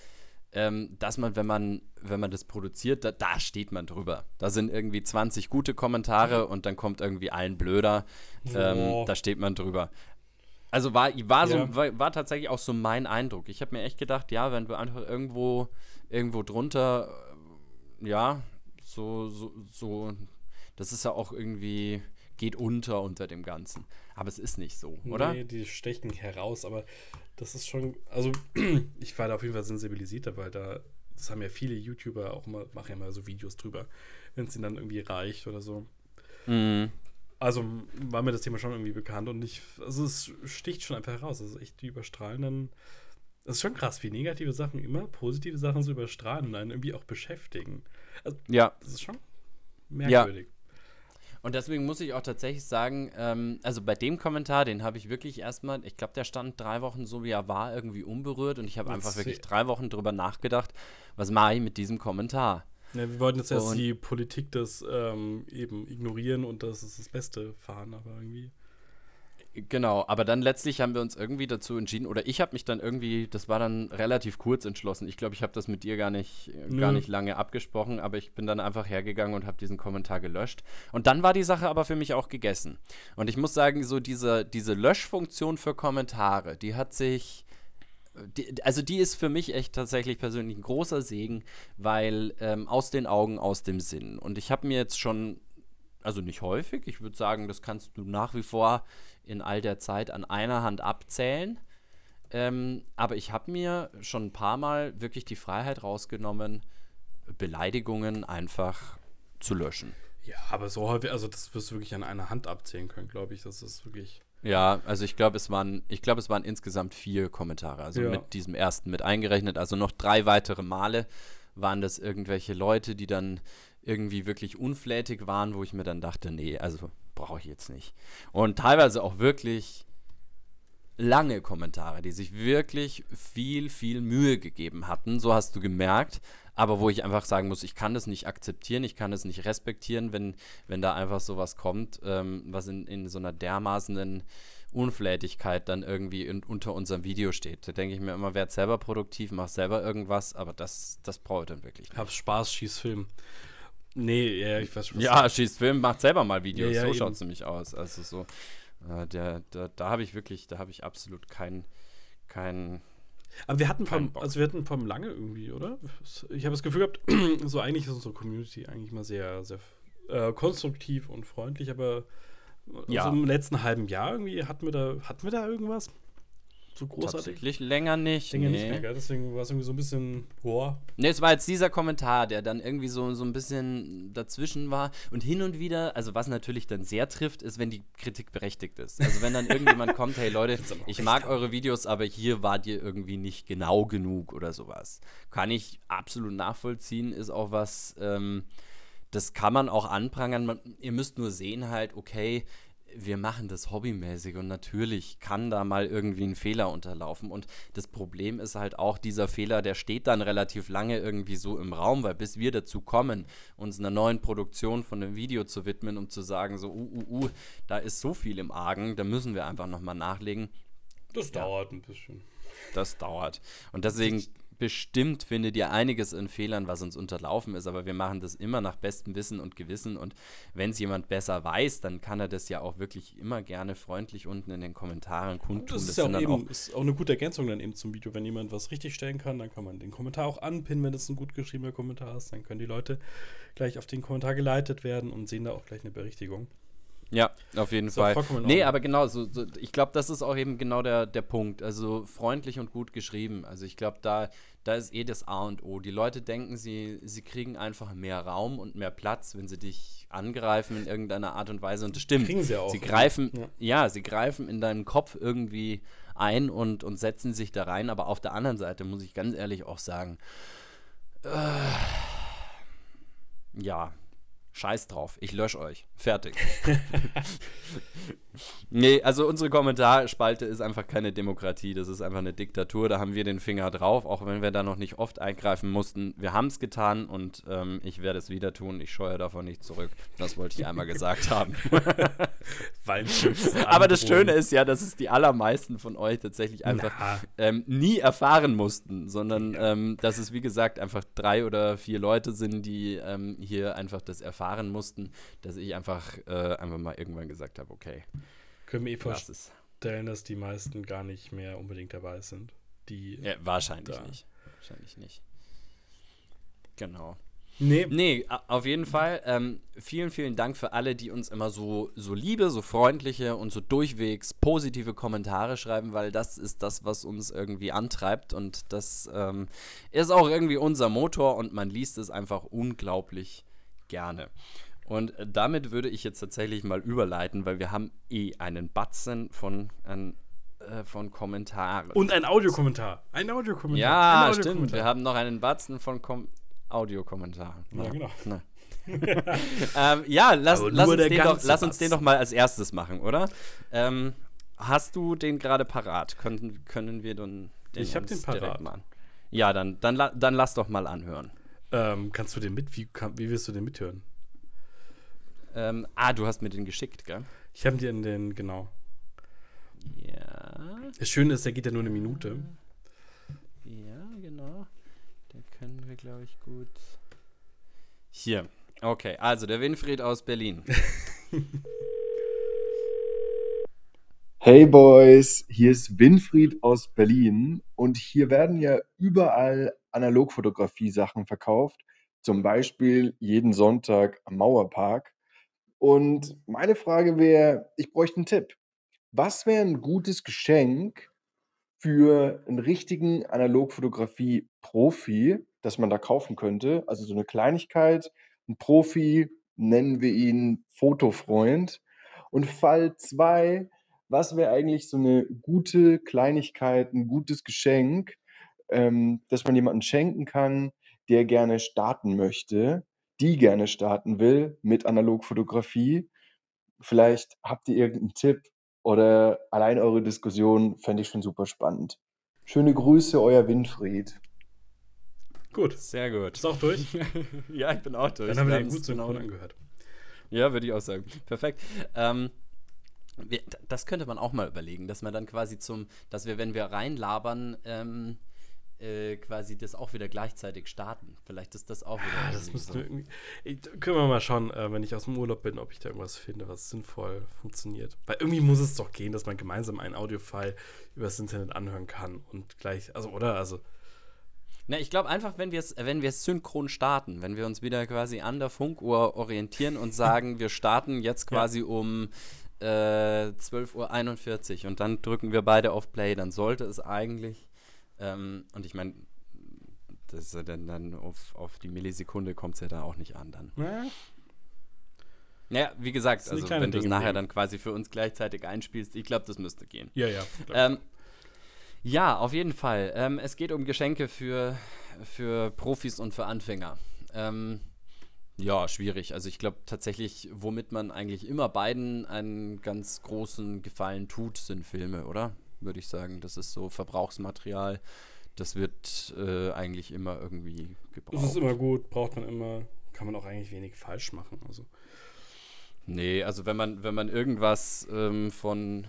B: ähm, dass man, wenn man, wenn man das produziert, da, da, steht man drüber. Da sind irgendwie 20 gute Kommentare und dann kommt irgendwie ein blöder, ähm, oh. da steht man drüber. Also war, war, so, ja. war, war, tatsächlich auch so mein Eindruck. Ich habe mir echt gedacht, ja, wenn du einfach irgendwo, irgendwo drunter, äh, ja, so, so, so, das ist ja auch irgendwie, geht unter unter dem Ganzen. Aber es ist nicht so, oder? Nee,
A: die stechen heraus, aber das ist schon, also ich war da auf jeden Fall sensibilisierter, weil da, das haben ja viele YouTuber auch mal, machen ja mal so Videos drüber, wenn es ihnen dann irgendwie reicht oder so. Mhm also war mir das Thema schon irgendwie bekannt und ich, also es sticht schon einfach heraus. Also echt die überstrahlenden. Es ist schon krass, wie negative Sachen immer positive Sachen so überstrahlen und einen irgendwie auch beschäftigen. Also,
B: ja.
A: Das ist schon merkwürdig. Ja.
B: Und deswegen muss ich auch tatsächlich sagen, ähm, also bei dem Kommentar, den habe ich wirklich erstmal, ich glaube, der stand drei Wochen so wie er war, irgendwie unberührt und ich habe einfach wirklich drei Wochen drüber nachgedacht, was mache ich mit diesem Kommentar?
A: Ja, wir wollten jetzt erst und die Politik des ähm, eben ignorieren und das ist das Beste fahren, aber irgendwie.
B: Genau, aber dann letztlich haben wir uns irgendwie dazu entschieden, oder ich habe mich dann irgendwie, das war dann relativ kurz entschlossen. Ich glaube, ich habe das mit dir gar nicht, gar nicht lange abgesprochen, aber ich bin dann einfach hergegangen und habe diesen Kommentar gelöscht. Und dann war die Sache aber für mich auch gegessen. Und ich muss sagen, so diese, diese Löschfunktion für Kommentare, die hat sich die, also die ist für mich echt tatsächlich persönlich ein großer Segen, weil ähm, aus den Augen, aus dem Sinn. Und ich habe mir jetzt schon, also nicht häufig, ich würde sagen, das kannst du nach wie vor in all der Zeit an einer Hand abzählen. Ähm, aber ich habe mir schon ein paar Mal wirklich die Freiheit rausgenommen, Beleidigungen einfach zu löschen.
A: Ja, aber so häufig, also das wirst du wirklich an einer Hand abzählen können, glaube ich. Das ist wirklich.
B: Ja, also ich glaube, es waren, ich glaube, es waren insgesamt vier Kommentare, also ja. mit diesem ersten mit eingerechnet. Also noch drei weitere Male waren das irgendwelche Leute, die dann irgendwie wirklich unflätig waren, wo ich mir dann dachte, nee, also brauche ich jetzt nicht. Und teilweise auch wirklich lange Kommentare, die sich wirklich viel, viel Mühe gegeben hatten. So hast du gemerkt aber wo ich einfach sagen muss, ich kann das nicht akzeptieren, ich kann das nicht respektieren, wenn, wenn da einfach sowas kommt, ähm, was in, in so einer dermaßenen Unflätigkeit dann irgendwie in, unter unserem Video steht. Da denke ich mir immer, werd selber produktiv, mach selber irgendwas, aber das, das brauche ich dann wirklich
A: nicht. Hab Spaß, schieß Film. Nee, ja, ich weiß
B: schon. Ja, schieß Film, macht selber mal Videos. Ja, ja, so schaut es nämlich aus. Also so, äh, der, der, da habe ich wirklich, da habe ich absolut keinen kein,
A: aber wir hatten vom, also wir hatten vom lange irgendwie, oder? Ich habe das Gefühl gehabt, so eigentlich ist unsere Community eigentlich mal sehr, sehr äh, konstruktiv und freundlich, aber ja. also im letzten halben Jahr irgendwie hatten wir da, hatten wir da irgendwas?
B: So großartig. Tatsächlich länger nicht.
A: Länger nee. nicht mehr, gell? deswegen war es irgendwie so ein bisschen, boah.
B: Ne, es war jetzt dieser Kommentar, der dann irgendwie so, so ein bisschen dazwischen war. Und hin und wieder, also was natürlich dann sehr trifft, ist, wenn die Kritik berechtigt ist. Also wenn dann irgendjemand kommt, hey Leute, ich mag eure Videos, aber hier wart ihr irgendwie nicht genau genug oder sowas. Kann ich absolut nachvollziehen, ist auch was, ähm, das kann man auch anprangern. Man, ihr müsst nur sehen halt, okay, wir machen das hobbymäßig und natürlich kann da mal irgendwie ein Fehler unterlaufen. Und das Problem ist halt auch, dieser Fehler, der steht dann relativ lange irgendwie so im Raum, weil bis wir dazu kommen, uns einer neuen Produktion von einem Video zu widmen, um zu sagen, so, uh, uh, uh, da ist so viel im Argen, da müssen wir einfach nochmal nachlegen.
A: Das ja. dauert ein bisschen.
B: Das dauert. Und deswegen bestimmt findet ihr einiges in Fehlern, was uns unterlaufen ist, aber wir machen das immer nach bestem Wissen und Gewissen und wenn es jemand besser weiß, dann kann er das ja auch wirklich immer gerne freundlich unten in den Kommentaren kundtun.
A: Das ist das ja auch, eben, auch, ist auch eine gute Ergänzung dann eben zum Video. Wenn jemand was richtig stellen kann, dann kann man den Kommentar auch anpinnen, wenn es ein gut geschriebener Kommentar ist, dann können die Leute gleich auf den Kommentar geleitet werden und sehen da auch gleich eine Berichtigung.
B: Ja, auf jeden Fall. Nee, aber genau, so, so ich glaube, das ist auch eben genau der, der Punkt. Also freundlich und gut geschrieben. Also ich glaube, da, da ist eh das A und O. Die Leute denken, sie, sie kriegen einfach mehr Raum und mehr Platz, wenn sie dich angreifen in irgendeiner Art und Weise. Und das stimmt. Kriegen sie auch. Sie greifen, ja. ja, sie greifen in deinen Kopf irgendwie ein und, und setzen sich da rein. Aber auf der anderen Seite muss ich ganz ehrlich auch sagen, äh, ja, Scheiß drauf, ich lösche euch. Fertig. nee, also unsere Kommentarspalte ist einfach keine Demokratie, das ist einfach eine Diktatur. Da haben wir den Finger drauf, auch wenn wir da noch nicht oft eingreifen mussten. Wir haben es getan und ähm, ich werde es wieder tun. Ich scheue davon nicht zurück. Das wollte ich einmal gesagt haben. Aber das Schöne ist ja, dass es die allermeisten von euch tatsächlich einfach ähm, nie erfahren mussten, sondern ähm, dass es, wie gesagt, einfach drei oder vier Leute sind, die ähm, hier einfach das erfahren mussten, dass ich einfach, äh, einfach mal irgendwann gesagt habe, okay.
A: Können wir eh vorstellen, dass die meisten gar nicht mehr unbedingt dabei sind. Die
B: ja, wahrscheinlich da. nicht. Wahrscheinlich nicht. Genau. Nee. Nee, auf jeden Fall. Ähm, vielen, vielen Dank für alle, die uns immer so, so liebe, so freundliche und so durchwegs positive Kommentare schreiben, weil das ist das, was uns irgendwie antreibt und das ähm, ist auch irgendwie unser Motor und man liest es einfach unglaublich gerne. Und damit würde ich jetzt tatsächlich mal überleiten, weil wir haben eh einen Batzen von, an, äh, von Kommentaren.
A: Und ein Audiokommentar. Ein Audiokommentar.
B: Ja, ein Audio stimmt. Wir haben noch einen Batzen von Kom Audiokommentaren.
A: Ja, genau.
B: ähm, ja, lass, lass, uns doch, lass, uns den doch, mal als erstes machen, oder? Ähm, hast du den gerade parat? Können, können wir den,
A: den Ich habe den parat.
B: Mal ja, dann, dann, dann lass doch mal anhören.
A: Ähm, kannst du den mit? Wie, kann, wie willst du den mithören?
B: Ähm, ah, du hast mir den geschickt, gell?
A: Ich habe dir in den, genau.
B: Ja.
A: Das Schöne ist, der geht ja nur eine Minute.
B: Ja, genau. Den können wir, glaube ich, gut. Hier. Okay, also der Winfried aus Berlin.
C: Hey Boys, hier ist Winfried aus Berlin und hier werden ja überall Analogfotografie-Sachen verkauft. Zum Beispiel jeden Sonntag am Mauerpark. Und meine Frage wäre, ich bräuchte einen Tipp. Was wäre ein gutes Geschenk für einen richtigen Analogfotografie-Profi, das man da kaufen könnte? Also so eine Kleinigkeit, ein Profi, nennen wir ihn Fotofreund. Und Fall 2, was wäre eigentlich so eine gute Kleinigkeit, ein gutes Geschenk, ähm, das man jemandem schenken kann, der gerne starten möchte? die gerne starten will mit Analogfotografie. Vielleicht habt ihr irgendeinen Tipp oder allein eure Diskussion fände ich schon super spannend. Schöne Grüße, euer Winfried.
A: Gut.
B: Sehr gut.
A: Ist auch durch?
B: ja, ich bin auch durch.
A: Dann haben wir den gut synchron genau angehört.
B: Ja, würde ich auch sagen. Perfekt. Ähm, wir, das könnte man auch mal überlegen, dass man dann quasi zum, dass wir, wenn wir reinlabern, ähm, äh, quasi das auch wieder gleichzeitig starten. Vielleicht ist das auch wieder.
A: Ah, das müsste so. irgendwie. Ich, können wir mal schauen, äh, wenn ich aus dem Urlaub bin, ob ich da irgendwas finde, was sinnvoll funktioniert. Weil irgendwie muss es doch gehen, dass man gemeinsam einen Audiofile übers Internet anhören kann und gleich, also, oder? Also.
B: Na, ich glaube einfach, wenn wir es wenn synchron starten, wenn wir uns wieder quasi an der Funkuhr orientieren und sagen, wir starten jetzt quasi ja. um äh, 12.41 Uhr und dann drücken wir beide auf Play, dann sollte es eigentlich ähm, und ich meine, das ist dann, dann auf, auf die Millisekunde kommt es ja da auch nicht an dann.
A: Ja.
B: Naja, wie gesagt, also wenn du es nachher dann quasi für uns gleichzeitig einspielst, ich glaube, das müsste gehen.
A: Ja, ja.
B: Ähm, ja, auf jeden Fall. Ähm, es geht um Geschenke für, für Profis und für Anfänger. Ähm, Ja, schwierig. Also ich glaube tatsächlich, womit man eigentlich immer beiden einen ganz großen Gefallen tut, sind Filme, oder? Würde ich sagen. Das ist so Verbrauchsmaterial. Das wird äh, eigentlich immer irgendwie
A: gebraucht. Das ist immer gut, braucht man immer, kann man auch eigentlich wenig falsch machen. Also.
B: Nee, also wenn man, wenn man irgendwas ähm, von,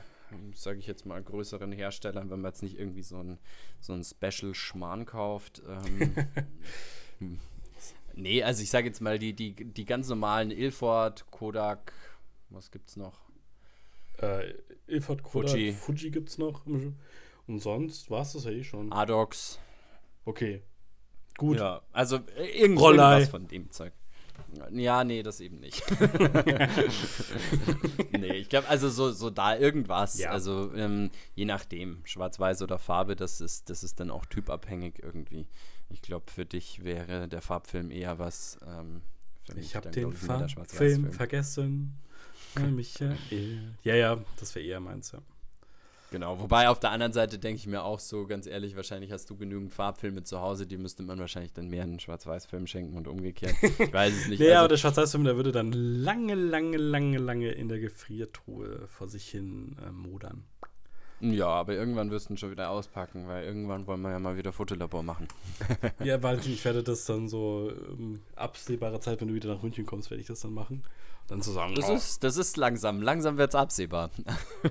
B: sage ich jetzt mal, größeren Herstellern, wenn man jetzt nicht irgendwie so ein, so ein Special-Schmarrn kauft, ähm, hm. Nee, also ich sage jetzt mal, die, die, die ganz normalen Ilford, Kodak, was gibt's noch?
A: Äh, Ilford, Kodak, Fuji, Fuji gibt's noch. Und sonst war es das ja eh schon.
B: Adox.
A: Okay. Gut.
B: Ja, also äh, irgendwas von dem Zeug. Ja, nee, das eben nicht. nee, ich glaube, also so, so da irgendwas. Ja. Also ähm, je nachdem, schwarz-weiß oder Farbe, das ist, das ist dann auch typabhängig irgendwie. Ich glaube, für dich wäre der Farbfilm eher was. Ähm,
A: ich habe den Farbfilm vergessen. Michael. Ja, ja, das wäre eher meins, ja.
B: Genau, wobei auf der anderen Seite denke ich mir auch so, ganz ehrlich, wahrscheinlich hast du genügend Farbfilme zu Hause, die müsste man wahrscheinlich dann mehr einen Schwarz-Weiß-Film schenken und umgekehrt. Ich weiß es nicht.
A: ja, also, aber der Schwarz-Weiß-Film, der würde dann lange, lange, lange, lange in der Gefriertruhe vor sich hin äh, modern.
B: Ja, aber irgendwann wirst du ihn schon wieder auspacken, weil irgendwann wollen wir ja mal wieder Fotolabor machen.
A: ja, weil ich werde das dann so ähm, absehbare Zeit, wenn du wieder nach München kommst, werde ich das dann machen. Dann zu sagen,
B: das, oh. ist, das ist langsam. Langsam wird es absehbar.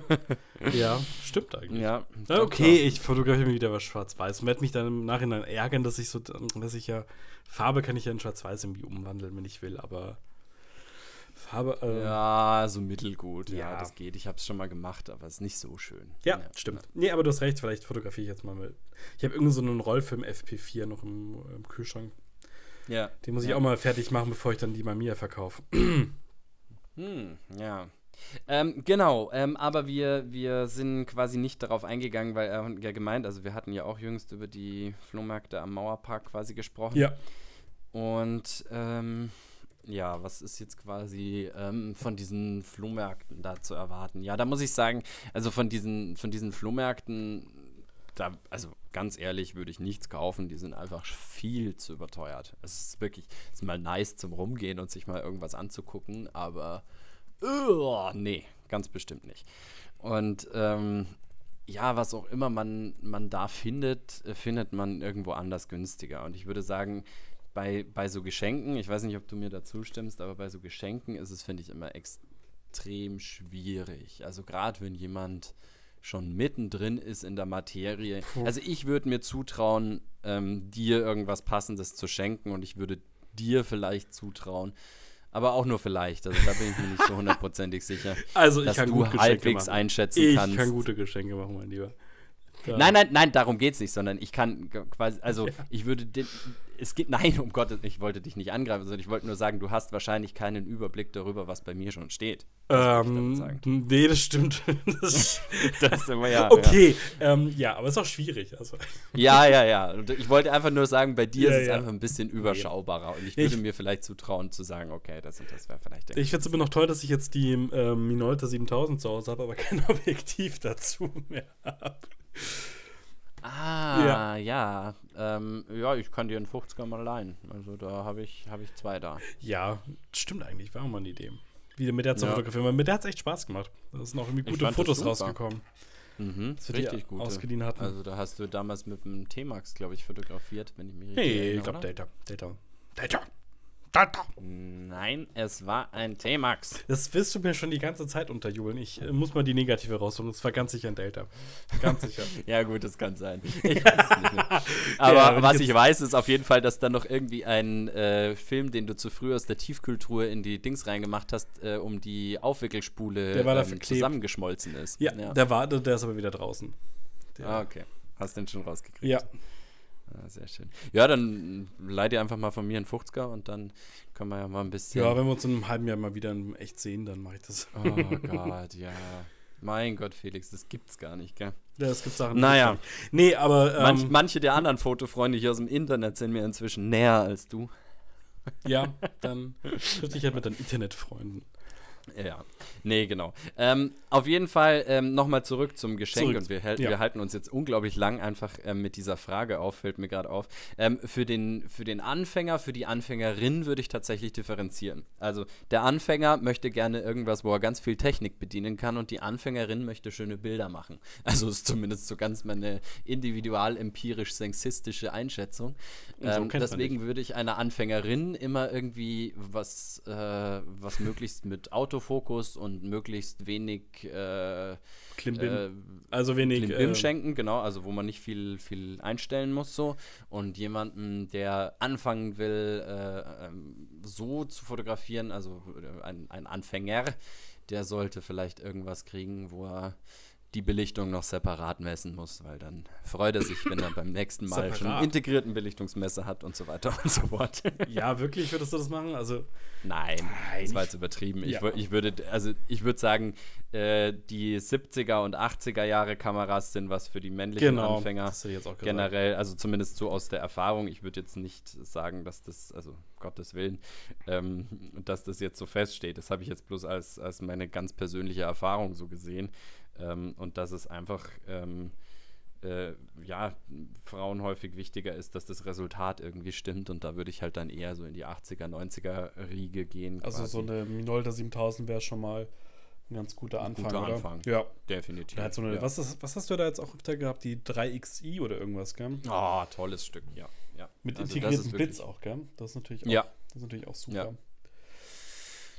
A: ja, stimmt eigentlich. Ja, ja okay, ich fotografiere mir wieder was schwarz-weiß und werde mich dann im Nachhinein ärgern, dass ich so, dass ich ja, Farbe kann ich ja in schwarz-weiß irgendwie umwandeln, wenn ich will, aber Farbe.
B: Ähm, ja, so mittelgut. Ja. ja, das geht. Ich habe es schon mal gemacht, aber es ist nicht so schön.
A: Ja, ja, stimmt. Nee, aber du hast recht. Vielleicht fotografiere ich jetzt mal mit. Ich habe irgendeinen so einen Rollfilm FP4 noch im, im Kühlschrank. Ja. Den muss ich ja. auch mal fertig machen, bevor ich dann die Mamiya verkaufe.
B: hm, ja. Ähm, genau, ähm, aber wir, wir sind quasi nicht darauf eingegangen, weil er ja gemeint, also wir hatten ja auch jüngst über die Flohmärkte am Mauerpark quasi gesprochen. Ja. Und ähm, ja, was ist jetzt quasi ähm, von diesen Flohmärkten da zu erwarten? Ja, da muss ich sagen, also von diesen, von diesen Flohmärkten, da, also ganz ehrlich, würde ich nichts kaufen. Die sind einfach viel zu überteuert. Es ist wirklich, es ist mal nice zum Rumgehen und sich mal irgendwas anzugucken, aber uh, nee, ganz bestimmt nicht. Und ähm, ja, was auch immer man, man da findet, findet man irgendwo anders günstiger. Und ich würde sagen, bei, bei so Geschenken, ich weiß nicht, ob du mir dazu stimmst, aber bei so Geschenken ist es, finde ich, immer extrem schwierig. Also gerade wenn jemand schon mittendrin ist in der Materie. Also ich würde mir zutrauen, ähm, dir irgendwas Passendes zu schenken und ich würde dir vielleicht zutrauen, aber auch nur vielleicht. Also da bin ich mir nicht so hundertprozentig sicher.
A: Also ich dass du
B: halbwegs machen. einschätzen
A: ich
B: kannst.
A: Ich kann gute Geschenke machen, mein Lieber.
B: Ja. Nein, nein, nein, darum geht es nicht, sondern ich kann quasi, also ja. ich würde es geht, nein, um Gottes ich wollte dich nicht angreifen, sondern ich wollte nur sagen, du hast wahrscheinlich keinen Überblick darüber, was bei mir schon steht.
A: Ähm, nee, das stimmt. das, das ist immer ja. Okay, ja, ähm, ja aber es ist auch schwierig. Also.
B: Ja, ja, ja. Ich wollte einfach nur sagen, bei dir ja, ist es einfach ein bisschen überschaubarer und ich würde ich, mir vielleicht zutrauen zu sagen, okay, das und das wäre vielleicht
A: der Ich finde es immer noch toll, dass ich jetzt die ähm, Minolta 7000 zu Hause habe, aber kein Objektiv dazu mehr habe.
B: Ah, ja. Ja, ähm, ja ich kann dir einen 50er mal leihen. Also da habe ich, hab ich zwei da.
A: Ja, stimmt eigentlich. War mal eine Idee. Wieder mit der zu ja. fotografieren. Mit der hat es echt Spaß gemacht. Da sind auch irgendwie gute Fotos rausgekommen.
B: Mhm, richtig gut.
A: Ausgeliehen hatten.
B: Also da hast du damals mit dem T-Max, glaube ich, fotografiert, wenn ich mich richtig
A: hey, erinnere. ich glaube Data. Data. Data.
B: Nein, es war ein T-Max.
A: Das wirst du mir schon die ganze Zeit unterjubeln. Ich äh, muss mal die negative rausholen. Es war ganz sicher ein Delta. Ganz sicher.
B: ja, gut, das kann sein. Ich weiß es nicht mehr. Aber ja, was ich, ich weiß, ist auf jeden Fall, dass da noch irgendwie ein äh, Film, den du zu früh aus der Tiefkultur in die Dings reingemacht hast, äh, um die Aufwickelspule ähm, zusammengeschmolzen ist.
A: Ja, ja, der war, der ist aber wieder draußen.
B: Der ah, okay. Hast den schon rausgekriegt.
A: Ja.
B: Ja, sehr schön. Ja, dann leih dir einfach mal von mir einen 50er und dann können wir ja mal ein bisschen.
A: Ja, wenn wir uns in einem halben Jahr mal wieder in echt sehen, dann mache ich das.
B: Oh Gott, ja. Mein Gott, Felix, das gibt's gar nicht, gell?
A: Ja, es gibt Sachen.
B: Naja.
A: Nee, aber. Ähm,
B: Manch, manche der anderen Fotofreunde hier aus dem Internet sind mir inzwischen näher als du.
A: Ja, dann triff dich halt mit deinen Internetfreunden.
B: Ja, nee, genau. Ähm, auf jeden Fall ähm, nochmal zurück zum Geschenk zurück. und wir, ja. wir, halten uns jetzt unglaublich lang einfach ähm, mit dieser Frage auf, fällt mir gerade auf. Ähm, für, den, für den Anfänger, für die Anfängerin würde ich tatsächlich differenzieren. Also der Anfänger möchte gerne irgendwas, wo er ganz viel Technik bedienen kann und die Anfängerin möchte schöne Bilder machen. Also ist zumindest so ganz meine individual-empirisch-sexistische Einschätzung. So ähm, deswegen würde ich einer Anfängerin immer irgendwie was, äh, was möglichst mit Auto Autofokus und möglichst wenig äh,
A: Klimbim. Äh, also wenig
B: Klimbim äh, schenken, genau, also wo man nicht viel, viel einstellen muss so. Und jemanden, der anfangen will, äh, ähm, so zu fotografieren, also ein, ein Anfänger, der sollte vielleicht irgendwas kriegen, wo er die Belichtung noch separat messen muss, weil dann freut er sich, wenn er beim nächsten Mal schon einen integrierten Belichtungsmesser hat und so weiter und so fort.
A: ja, wirklich würdest du das machen? Also
B: nein, nein das war jetzt übertrieben. Ja. Ich, ich, würde, also ich würde sagen, äh, die 70er und 80er Jahre Kameras sind was für die männlichen genau, Anfänger. Das ich jetzt auch generell, also zumindest so aus der Erfahrung. Ich würde jetzt nicht sagen, dass das, also Gottes Willen, ähm, dass das jetzt so feststeht. Das habe ich jetzt bloß als, als meine ganz persönliche Erfahrung so gesehen. Ähm, und dass es einfach ähm, äh, ja, Frauen häufig wichtiger ist, dass das Resultat irgendwie stimmt und da würde ich halt dann eher so in die 80er, 90er Riege gehen.
A: Also quasi. so eine Minolta 7000 wäre schon mal ein ganz guter Anfang, guter oder? Anfang.
B: Ja, definitiv.
A: So eine,
B: ja.
A: Was, ist, was, hast du da jetzt auch öfter gehabt? Die 3XI oder irgendwas, gell?
B: Ah, oh, tolles Stück, ja. ja.
A: Mit also integrierten Bits auch, gell? Das ist natürlich auch,
B: ja.
A: das ist natürlich auch super.
B: Ja.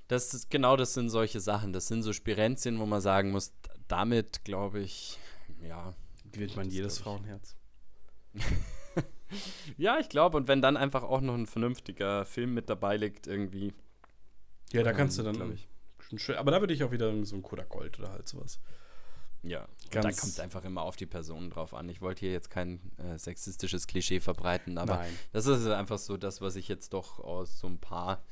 B: Das ist, genau das sind solche Sachen. Das sind so Spirenzien, wo man sagen muss, damit, glaube ich, ja.
A: Gewinnt man jedes Frauenherz.
B: ja, ich glaube, und wenn dann einfach auch noch ein vernünftiger Film mit dabei liegt, irgendwie.
A: Ja, da kannst ähm, du dann, glaube ich. Schön, aber da würde ich auch wieder so ein Kodak Gold oder halt sowas.
B: Ja, Ganz da kommt es einfach immer auf die Personen drauf an. Ich wollte hier jetzt kein äh, sexistisches Klischee verbreiten, aber Nein. das ist einfach so das, was ich jetzt doch aus so ein paar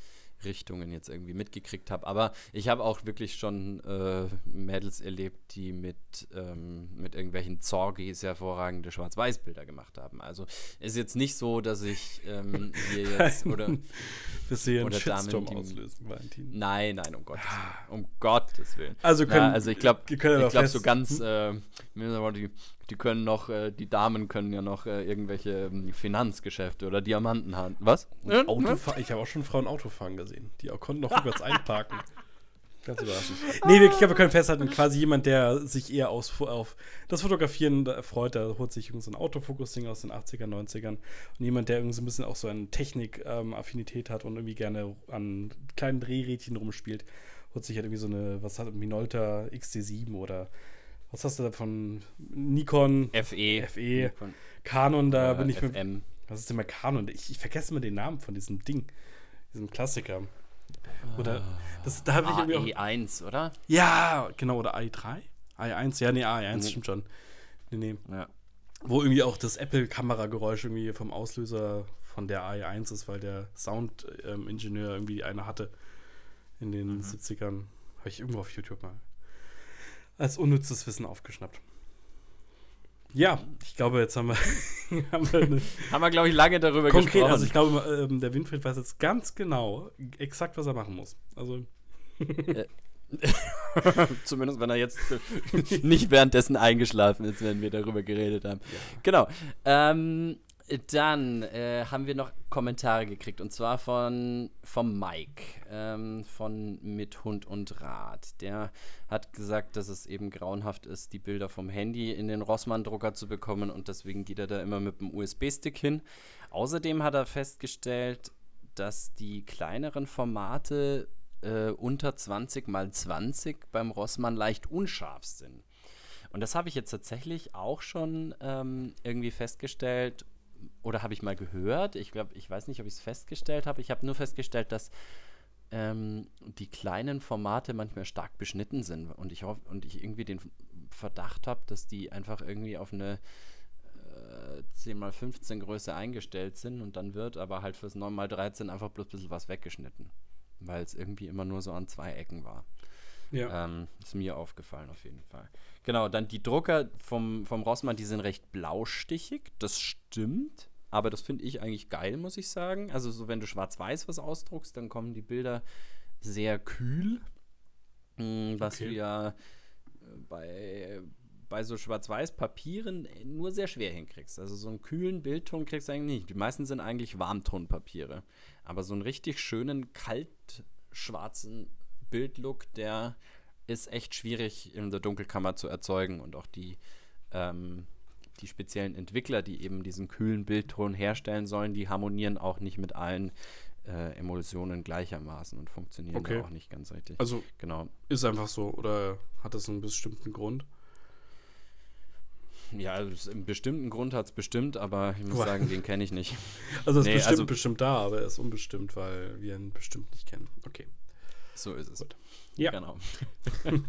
B: Richtungen jetzt irgendwie mitgekriegt habe. Aber ich habe auch wirklich schon äh, Mädels erlebt, die mit, ähm, mit irgendwelchen Zorgis hervorragende Schwarz-Weiß-Bilder gemacht haben. Also ist jetzt nicht so, dass ich ähm, hier jetzt oder
A: Bis sie einen Shitstorm Damen, auslösen,
B: Valentin. Nein, nein, um Gottes Willen. Um Gottes Willen.
A: Also, können,
B: Na, also ich glaube, ich glaube so ganz, äh, die, können noch, äh, die Damen können ja noch äh, irgendwelche äh, Finanzgeschäfte oder Diamanten haben. Was?
A: Ja, Autofahr ich habe auch schon Frauen Autofahren gesehen. Die auch konnten noch rückwärts einparken. Ganz überraschend. Nee, wirklich, wir können festhalten, quasi jemand, der sich eher aus, auf das Fotografieren freut, der holt sich so ein Autofokus-Ding aus den 80er, 90ern. Und jemand, der irgendwie so ein bisschen auch so eine Technik-Affinität ähm, hat und irgendwie gerne an kleinen Drehrädchen rumspielt, holt sich halt irgendwie so eine, was hat Minolta XT7 oder was hast du da von Nikon?
B: FE.
A: FE. Nikon. Canon, da bin ich FM. mit. Was ist denn mal Canon? Ich, ich vergesse mal den Namen von diesem Ding, diesem Klassiker. Oder das, da habe ich
B: irgendwie auch, E1, oder?
A: Ja, genau, oder AI3? AI1, ja, nee, AI1 nee. stimmt schon. Nee, nee. Ja. Wo irgendwie auch das Apple-Kamerageräusch irgendwie vom Auslöser von der AI1 ist, weil der Sound-Ingenieur ähm, irgendwie eine hatte in den mhm. 70ern. Habe ich irgendwo auf YouTube mal als unnützes Wissen aufgeschnappt. Ja, ich glaube, jetzt haben wir.
B: haben wir, wir glaube ich, lange darüber
A: konkret, gesprochen. Also, ich glaube, ähm, der Winfried weiß jetzt ganz genau, exakt, was er machen muss. Also.
B: Äh, Zumindest, wenn er jetzt nicht währenddessen eingeschlafen ist, wenn wir darüber geredet haben. Ja. Genau. Ähm, dann äh, haben wir noch Kommentare gekriegt und zwar von vom Mike ähm, von Mit Hund und Rad. Der hat gesagt, dass es eben grauenhaft ist, die Bilder vom Handy in den Rossmann-Drucker zu bekommen und deswegen geht er da immer mit dem USB-Stick hin. Außerdem hat er festgestellt, dass die kleineren Formate äh, unter 20 mal 20 beim Rossmann leicht unscharf sind. Und das habe ich jetzt tatsächlich auch schon ähm, irgendwie festgestellt oder habe ich mal gehört. Ich glaube, ich weiß nicht, ob ich es festgestellt habe. Ich habe nur festgestellt, dass ähm, die kleinen Formate manchmal stark beschnitten sind und ich hoffe und ich irgendwie den Verdacht habe, dass die einfach irgendwie auf eine äh, 10x15 Größe eingestellt sind und dann wird aber halt fürs 9x13 einfach bloß ein bisschen was weggeschnitten, weil es irgendwie immer nur so an zwei Ecken war. Ja. Ähm, ist mir aufgefallen auf jeden Fall. Genau, dann die Drucker vom, vom Rossmann, die sind recht blaustichig, das stimmt. Aber das finde ich eigentlich geil, muss ich sagen. Also, so wenn du schwarz-weiß was ausdruckst, dann kommen die Bilder sehr kühl. hm, was okay. du ja äh, bei, bei so Schwarz-Weiß-Papieren nur sehr schwer hinkriegst. Also so einen kühlen Bildton kriegst du eigentlich nicht. Die meisten sind eigentlich Warmtonpapiere. Aber so einen richtig schönen, kalt schwarzen Bildlook, der ist echt schwierig in der Dunkelkammer zu erzeugen und auch die, ähm, die speziellen Entwickler, die eben diesen kühlen Bildton herstellen sollen, die harmonieren auch nicht mit allen äh, Emulsionen gleichermaßen und funktionieren okay. auch nicht ganz richtig.
A: Also genau. ist einfach so oder hat das einen bestimmten Grund?
B: Ja, also einen bestimmten Grund hat es bestimmt, aber ich muss sagen, den kenne ich nicht.
A: Also es ist nee, bestimmt, also, bestimmt da, aber er ist unbestimmt, weil wir ihn bestimmt nicht kennen. Okay.
B: So ist es. Gut. Ja. Genau.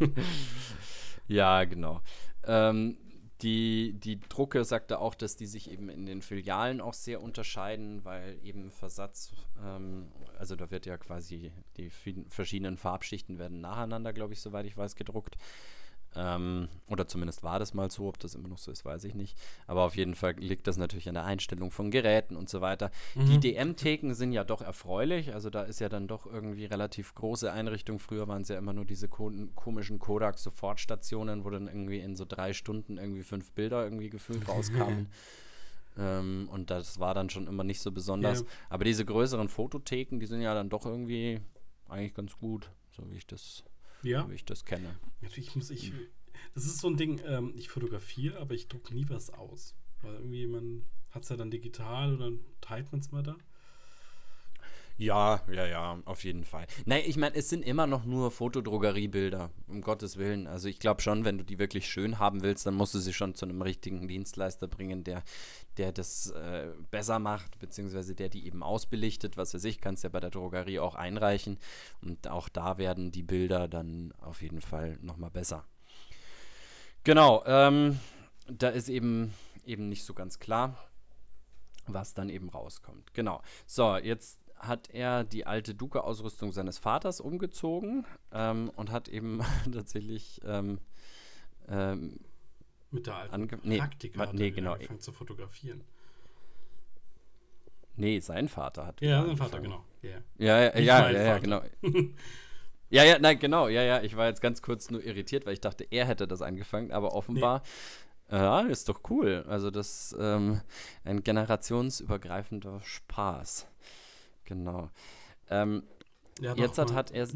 B: ja, genau. Ähm, die, die Drucke sagte auch, dass die sich eben in den Filialen auch sehr unterscheiden, weil eben Versatz, ähm, also da wird ja quasi die verschiedenen Farbschichten werden nacheinander, glaube ich, soweit ich weiß, gedruckt. Ähm, oder zumindest war das mal so, ob das immer noch so ist, weiß ich nicht. Aber auf jeden Fall liegt das natürlich an der Einstellung von Geräten und so weiter. Mhm. Die DM-Theken sind ja doch erfreulich. Also da ist ja dann doch irgendwie relativ große Einrichtung. Früher waren es ja immer nur diese ko komischen Kodak-Sofortstationen, wo dann irgendwie in so drei Stunden irgendwie fünf Bilder irgendwie gefühlt rauskamen. ähm, und das war dann schon immer nicht so besonders. Yeah. Aber diese größeren Fototheken, die sind ja dann doch irgendwie eigentlich ganz gut, so wie ich das ja. wie ich das kenne.
A: Natürlich muss ich. Das ist so ein Ding, ähm, ich fotografiere, aber ich drucke nie was aus. Weil irgendwie man hat es ja dann digital und dann teilt man es mal da.
B: Ja, ja, ja, auf jeden Fall. Nein, ich meine, es sind immer noch nur Fotodrogeriebilder, um Gottes Willen. Also ich glaube schon, wenn du die wirklich schön haben willst, dann musst du sie schon zu einem richtigen Dienstleister bringen, der, der das äh, besser macht, beziehungsweise der die eben ausbelichtet. Was weiß ich, kannst ja bei der Drogerie auch einreichen. Und auch da werden die Bilder dann auf jeden Fall nochmal besser. Genau, ähm, da ist eben, eben nicht so ganz klar, was dann eben rauskommt. Genau. So, jetzt hat er die alte Duke-Ausrüstung seines Vaters umgezogen ähm, und hat eben tatsächlich ähm, ähm,
A: mit der alten nee, Praktika hat nee, genau. angefangen zu fotografieren.
B: Nee, sein Vater hat.
A: Ja, sein Vater, genau.
B: Yeah. Ja, ja, ja, ja, ja, genau. ja, ja, nein, genau, ja, ja. Ich war jetzt ganz kurz nur irritiert, weil ich dachte, er hätte das angefangen, aber offenbar. Nee. Ja, ist doch cool. Also das ähm, ein generationsübergreifender Spaß. Genau. Ähm, ja, jetzt hat, hat er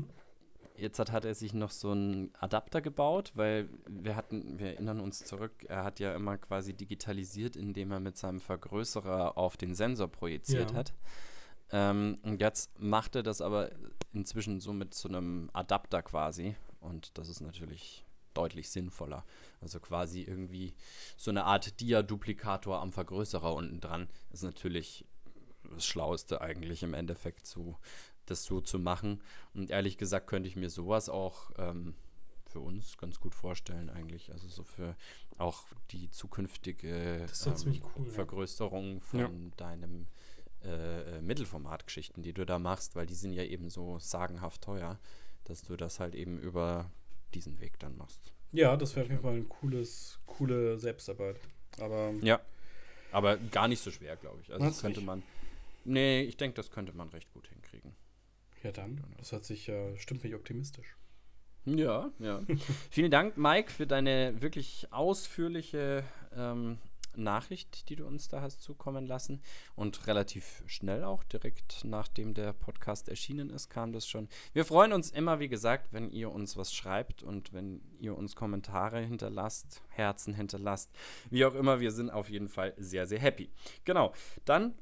B: jetzt hat, hat er sich noch so einen Adapter gebaut, weil wir hatten, wir erinnern uns zurück, er hat ja immer quasi digitalisiert, indem er mit seinem Vergrößerer auf den Sensor projiziert ja. hat. Ähm, und jetzt macht er das aber inzwischen so mit so einem Adapter quasi. Und das ist natürlich deutlich sinnvoller. Also quasi irgendwie so eine Art Dia-Duplikator am Vergrößerer unten dran. Ist natürlich das Schlaueste eigentlich im Endeffekt zu, das so zu machen. Und ehrlich gesagt könnte ich mir sowas auch ähm, für uns ganz gut vorstellen eigentlich. Also so für auch die zukünftige
A: ähm, cool,
B: Vergrößerung von ja. deinem äh, äh, Mittelformatgeschichten, die du da machst, weil die sind ja eben so sagenhaft teuer, dass du das halt eben über diesen Weg dann machst.
A: Ja, das wäre auf jeden Fall ein cooles, coole Selbstarbeit. Aber
B: ja, aber gar nicht so schwer, glaube ich. Also das könnte man. Nee, ich denke, das könnte man recht gut hinkriegen.
A: Ja, dann. Das hat sich, äh, stimmt mich optimistisch.
B: Ja, ja. Vielen Dank, Mike, für deine wirklich ausführliche ähm, Nachricht, die du uns da hast zukommen lassen. Und relativ schnell auch, direkt nachdem der Podcast erschienen ist, kam das schon. Wir freuen uns immer, wie gesagt, wenn ihr uns was schreibt und wenn ihr uns Kommentare hinterlasst, Herzen hinterlasst, wie auch immer. Wir sind auf jeden Fall sehr, sehr happy. Genau, dann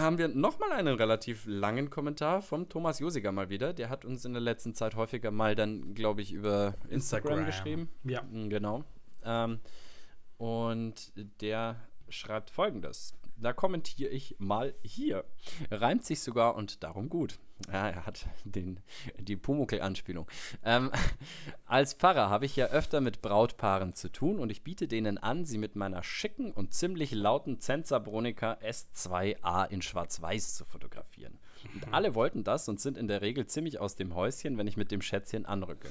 B: haben wir nochmal einen relativ langen Kommentar vom Thomas Josiger mal wieder. Der hat uns in der letzten Zeit häufiger mal dann, glaube ich, über Instagram, Instagram, geschrieben.
A: Ja.
B: Genau. Ähm, und der schreibt folgendes. Da kommentiere ich mal hier. Reimt sich sogar und darum gut. Ja, er hat den, die Pumuckl-Anspielung. Ähm, als Pfarrer habe ich ja öfter mit Brautpaaren zu tun und ich biete denen an, sie mit meiner schicken und ziemlich lauten Zensa Bronica S2A in Schwarz-Weiß zu fotografieren. Und alle wollten das und sind in der Regel ziemlich aus dem Häuschen, wenn ich mit dem Schätzchen anrücke.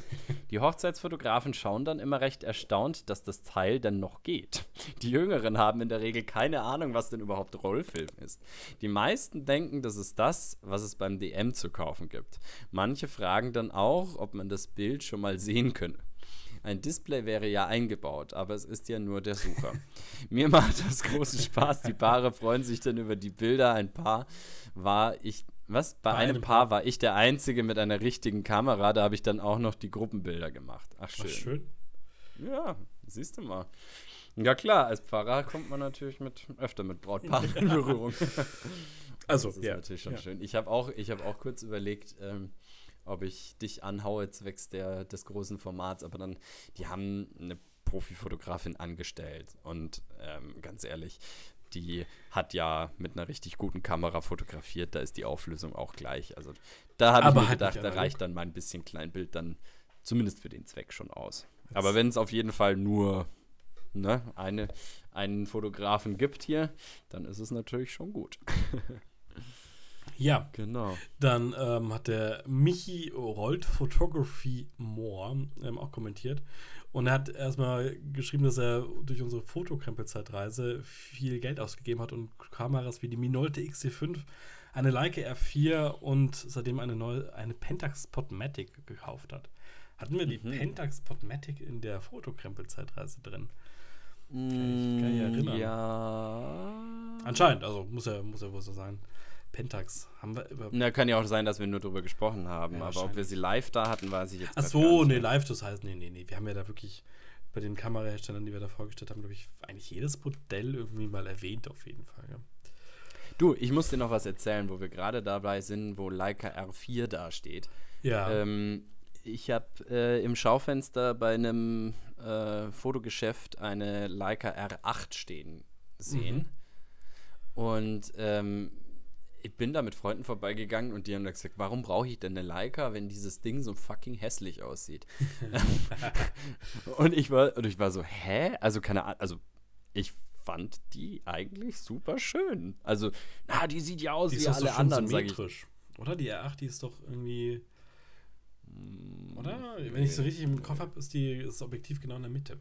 B: Die Hochzeitsfotografen schauen dann immer recht erstaunt, dass das Teil dann noch geht. Die Jüngeren haben in der Regel keine Ahnung, was denn überhaupt Rollfilm ist. Die meisten denken, das ist das, was es beim DM zu kaufen gibt. Manche fragen dann auch, ob man das Bild schon mal sehen könne. Ein Display wäre ja eingebaut, aber es ist ja nur der Sucher. Mir macht das großen Spaß. Die Paare freuen sich dann über die Bilder. Ein Paar war ich. Was? Bei, Bei einem, einem Paar, Paar war ich der Einzige mit einer richtigen Kamera. Da habe ich dann auch noch die Gruppenbilder gemacht. Ach, schön. Ach, schön. Ja, siehst du mal. Ja klar, als Pfarrer kommt man natürlich mit öfter mit Brautpaaren in Berührung. Also, das ist ja, natürlich schon ja. schön. Ich habe auch, hab auch kurz überlegt, ähm, ob ich dich anhaue zwecks der, des großen Formats, aber dann, die haben eine Profifotografin angestellt und ähm, ganz ehrlich, die hat ja mit einer richtig guten Kamera fotografiert, da ist die Auflösung auch gleich. Also da habe ich mir gedacht, da reicht dann mal ein bisschen Kleinbild dann zumindest für den Zweck schon aus. Jetzt. Aber wenn es auf jeden Fall nur ne, eine, einen Fotografen gibt hier, dann ist es natürlich schon gut.
A: Ja, genau. Dann ähm, hat der Michi Rollt Photography More ähm, auch kommentiert. Und er hat erstmal geschrieben, dass er durch unsere Fotokrempelzeitreise viel Geld ausgegeben hat und Kameras wie die Minolte XT5, eine Leica R4 und seitdem eine neue eine Pentax Podmatic gekauft hat. Hatten wir die mhm. Pentax Podmatic in der Fotokrempelzeitreise drin? Kann ich, kann ich mm, erinnern. Ja. Anscheinend, also muss ja, muss ja wohl so sein. Pentax haben wir über.
B: Na, kann ja auch sein, dass wir nur darüber gesprochen haben. Ja, aber ob wir sie live da hatten, weiß ich jetzt
A: Ach so, nee, live, das heißt, nee, nee, nee. Wir haben ja da wirklich bei den Kameraherstellern, die wir da vorgestellt haben, glaube ich, eigentlich jedes Modell irgendwie mal erwähnt, auf jeden Fall. Ja.
B: Du, ich muss dir noch was erzählen, wo wir gerade dabei sind, wo Leica R4 da steht. Ja. Ähm, ich habe äh, im Schaufenster bei einem äh, Fotogeschäft eine Leica R8 stehen sehen. Mhm. Und ähm, ich bin da mit Freunden vorbeigegangen und die haben gesagt, warum brauche ich denn eine Leica, wenn dieses Ding so fucking hässlich aussieht? und ich war und ich war so, hä? Also keine Ahnung, also ich fand die eigentlich super schön. Also, na, die sieht ja aus die wie alle anderen, sag ich.
A: Oder die R8, die ist doch irgendwie oder? Wenn ich so richtig im Kopf habe, ist, die, ist das Objektiv genau in der Mitte.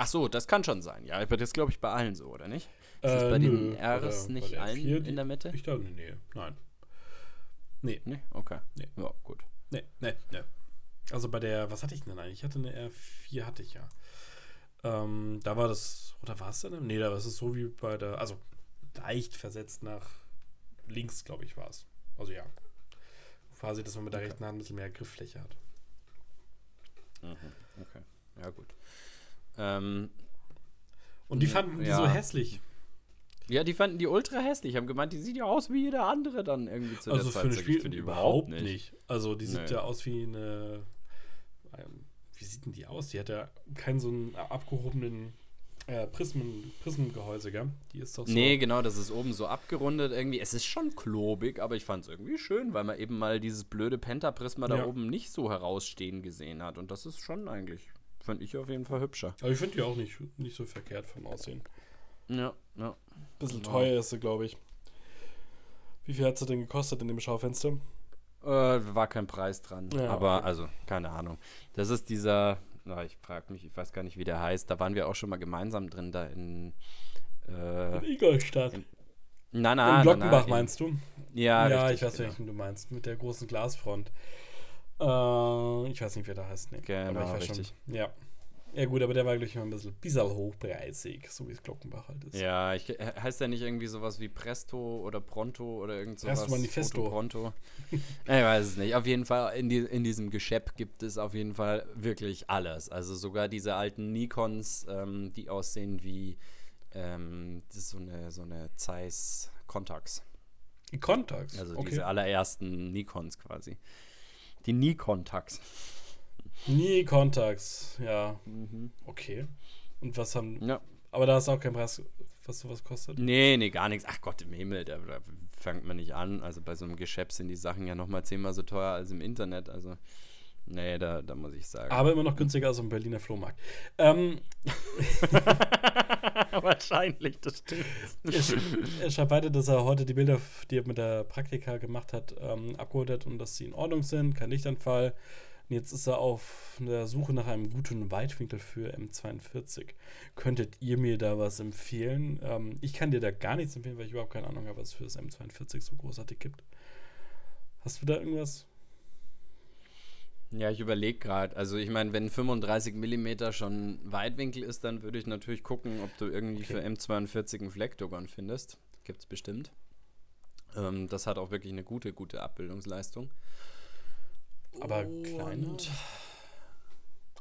B: Ach so, das kann schon sein. Ja, aber das glaube ich bei allen so, oder nicht? Ist äh, bei den Rs nicht allen vier, in der Mitte?
A: Ich glaube, nee, nein.
B: Nee. Nee, okay. Nee. Ja, gut.
A: Nee, nee, nee. Also bei der, was hatte ich denn eigentlich? Ich hatte eine R4, hatte ich ja. Ähm, da war das, oder war es denn? Nee, da war es so wie bei der, also leicht versetzt nach links, glaube ich, war es. Also ja. Quasi, dass man mit der okay. rechten Hand ein bisschen mehr Grifffläche hat.
B: Mhm, okay. Ja, gut. Ähm,
A: Und die fanden die ja. so hässlich.
B: Ja, die fanden die ultra hässlich. Haben gemeint, die sieht ja aus wie jeder andere dann irgendwie zu also der Zeit. Also für ein Spiel
A: die überhaupt nicht. nicht. Also die sieht nee. ja aus wie eine. Ähm, wie sieht denn die aus? Die hat ja keinen so einen abgehobenen äh, Prismen, Prismengehäuse, gell? Die ist doch
B: so. Nee, genau, das ist oben so abgerundet irgendwie. Es ist schon klobig, aber ich fand es irgendwie schön, weil man eben mal dieses blöde Pentaprisma ja. da oben nicht so herausstehen gesehen hat. Und das ist schon eigentlich, fand ich auf jeden Fall hübscher.
A: Aber ich finde die auch nicht, nicht so verkehrt vom Aussehen.
B: Ja, ja.
A: Bisschen genau. teuer ist sie, glaube ich. Wie viel hat sie denn gekostet in dem Schaufenster?
B: Äh, war kein Preis dran. Ja, aber, okay. also, keine Ahnung. Das ist dieser, na, ich frage mich, ich weiß gar nicht, wie der heißt. Da waren wir auch schon mal gemeinsam drin, da in. Äh, in
A: Ingolstadt. In,
B: nein, nein.
A: In Glockenbach na, meinst du?
B: Ja,
A: ja richtig, ich weiß, genau. welchen du meinst. Mit der großen Glasfront. Äh, ich weiß nicht, wer da heißt. Nee.
B: Genau, richtig.
A: Schon. Ja. Ja gut, aber der war, glaube ich, immer ein bisschen, bisschen hochpreisig, so wie es Glockenbach halt ist.
B: Ja, ich, heißt der nicht irgendwie sowas wie Presto oder Pronto oder irgend sowas?
A: Presto Manifesto.
B: Foto Pronto. ich weiß es nicht. Auf jeden Fall, in, die, in diesem Geschäft gibt es auf jeden Fall wirklich alles. Also sogar diese alten Nikons, ähm, die aussehen wie ähm, das ist so eine, so eine Zeiss Contax.
A: Die Contax?
B: Also okay. diese allerersten Nikons quasi. Die Nikon-Tax.
A: Nie Kontax, ja. Mhm. Okay. Und was haben. Ja. Aber da ist auch kein Preis, was sowas kostet?
B: Nee, nee, gar nichts. Ach Gott im Himmel, da, da fängt man nicht an. Also bei so einem Geschäft sind die Sachen ja nochmal zehnmal so teuer als im Internet. Also Nee, da, da muss ich sagen.
A: Aber immer noch günstiger als im Berliner Flohmarkt. Ähm,
B: Wahrscheinlich, das stimmt.
A: Er, er schreibt weiter, dass er heute die Bilder, die er mit der Praktika gemacht hat, ähm, abgeholt hat und dass sie in Ordnung sind, kein Lichtanfall. Und jetzt ist er auf der Suche nach einem guten Weitwinkel für M42. Könntet ihr mir da was empfehlen? Ähm, ich kann dir da gar nichts empfehlen, weil ich überhaupt keine Ahnung habe, was es für das M42 so großartig gibt. Hast du da irgendwas?
B: Ja, ich überlege gerade. Also ich meine, wenn 35 mm schon Weitwinkel ist, dann würde ich natürlich gucken, ob du irgendwie okay. für M42 einen Fleckdogon findest. Gibt es bestimmt. Ähm, das hat auch wirklich eine gute, gute Abbildungsleistung.
A: Aber Und kleiner?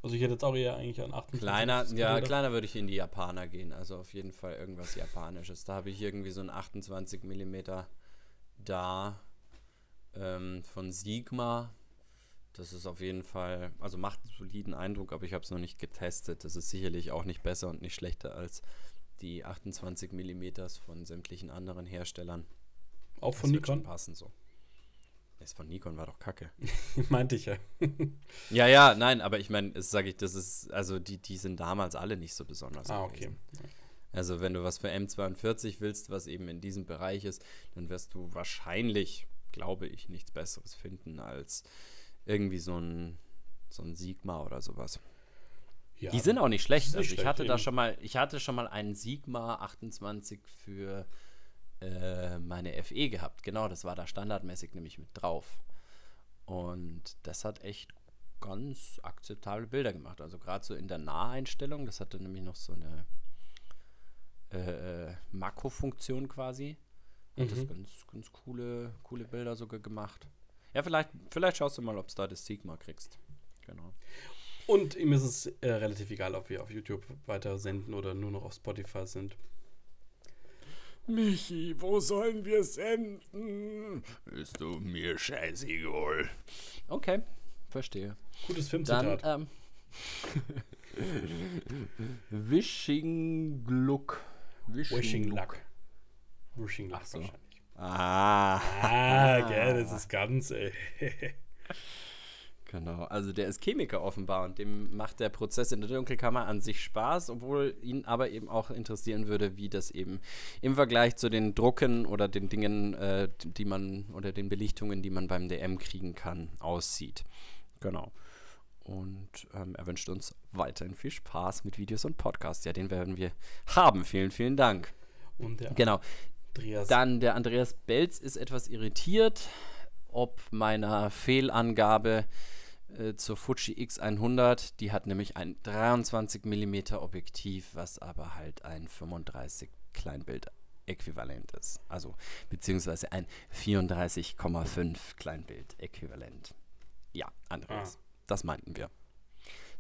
A: Also ich hätte jetzt auch eher eigentlich an 28.
B: Kleiner, ja, kleiner würde ich in die Japaner gehen. Also auf jeden Fall irgendwas Japanisches. Da habe ich irgendwie so ein 28 mm da ähm, von Sigma das ist auf jeden Fall, also macht einen soliden Eindruck, aber ich habe es noch nicht getestet. Das ist sicherlich auch nicht besser und nicht schlechter als die 28 mm von sämtlichen anderen Herstellern.
A: Auch von das Nikon?
B: passen so. Das von Nikon war doch kacke.
A: Meinte ich ja.
B: ja, ja, nein, aber ich meine, sage ich, das ist, also die, die sind damals alle nicht so besonders.
A: Ah, okay.
B: Also wenn du was für M42 willst, was eben in diesem Bereich ist, dann wirst du wahrscheinlich, glaube ich, nichts Besseres finden als irgendwie so ein, so ein Sigma oder sowas. Ja, die sind auch nicht schlecht. Nicht also ich hatte eben. da schon mal, ich hatte schon mal einen Sigma 28 für äh, meine FE gehabt. Genau, das war da standardmäßig nämlich mit drauf. Und das hat echt ganz akzeptable Bilder gemacht. Also gerade so in der Naheinstellung, das hatte nämlich noch so eine äh, Makrofunktion quasi. Und mhm. das ganz, ganz coole, coole Bilder sogar gemacht. Ja, vielleicht, vielleicht schaust du mal, ob du da das Sigma kriegst. Genau.
A: Und ihm ist es äh, relativ egal, ob wir auf YouTube weiter senden oder nur noch auf Spotify sind.
B: Michi, wo sollen wir senden? Ist du mir scheißegal. Okay, verstehe.
A: Gutes Filmzitat. Dann,
B: ähm, Wishing Look.
A: Wishing, Wishing Luck. Wishing Luck
B: so. wahrscheinlich. Ah.
A: Ah, gell, das ist ganz, ey.
B: Genau, also der ist Chemiker offenbar und dem macht der Prozess in der Dunkelkammer an sich Spaß, obwohl ihn aber eben auch interessieren würde, wie das eben im Vergleich zu den Drucken oder den Dingen, äh, die man oder den Belichtungen, die man beim DM kriegen kann, aussieht. Genau. Und ähm, er wünscht uns weiterhin viel Spaß mit Videos und Podcasts. Ja, den werden wir haben. Vielen, vielen Dank.
A: Und der
B: genau. Andreas. Dann der Andreas Belz ist etwas irritiert, ob meiner Fehlangabe äh, zur Fuji X100. Die hat nämlich ein 23 mm Objektiv, was aber halt ein 35 Kleinbild Äquivalent ist. Also beziehungsweise ein 34,5 Kleinbild Äquivalent. Ja, Andreas. Ah. Das meinten wir.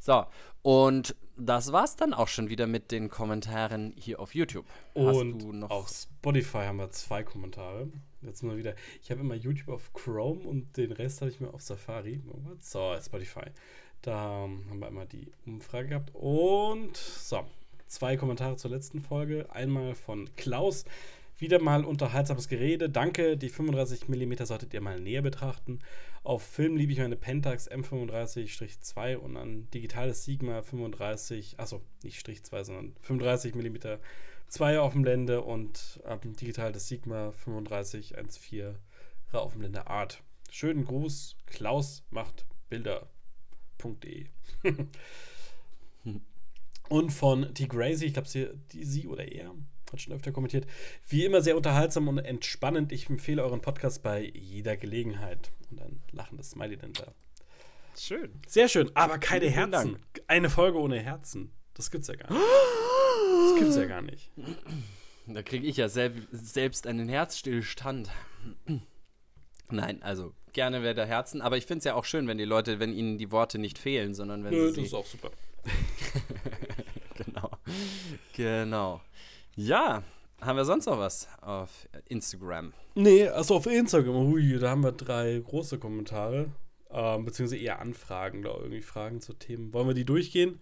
B: So, und das war's dann auch schon wieder mit den Kommentaren hier auf YouTube.
A: Und auf Spotify haben wir zwei Kommentare. Jetzt mal wieder. Ich habe immer YouTube auf Chrome und den Rest habe ich mir auf Safari. So, Spotify. Da haben wir immer die Umfrage gehabt. Und so, zwei Kommentare zur letzten Folge. Einmal von Klaus. Wieder mal unterhaltsames Gerede. Danke, die 35 mm solltet ihr mal näher betrachten. Auf Film liebe ich meine Pentax M35-2 und ein digitales Sigma 35, achso, nicht Strich 2, sondern 35 mm 2 auf dem Blende und ähm, digital das Sigma 35 1.4 auf dem Blende Art. Schönen Gruß, Klaus macht Bilder.de. und von T. Gracie, ich glaube, sie, sie oder er hat schon öfter kommentiert. Wie immer sehr unterhaltsam und entspannend. Ich empfehle euren Podcast bei jeder Gelegenheit. Und ein lachendes Smiley denn da.
B: Schön.
A: Sehr schön, aber keine Herzen. Dank. Eine Folge ohne Herzen. Das gibt's ja gar nicht. Das gibt's ja gar nicht.
B: Da kriege ich ja selb selbst einen Herzstillstand. Nein, also gerne wäre der Herzen, aber ich finde es ja auch schön, wenn die Leute, wenn ihnen die Worte nicht fehlen, sondern wenn
A: Nö,
B: sie.
A: Das ist auch super.
B: genau. Genau. Ja, haben wir sonst noch was auf Instagram?
A: Nee, also auf Instagram, hui, da haben wir drei große Kommentare, ähm, beziehungsweise eher Anfragen, glaube irgendwie Fragen zu Themen. Wollen wir die durchgehen?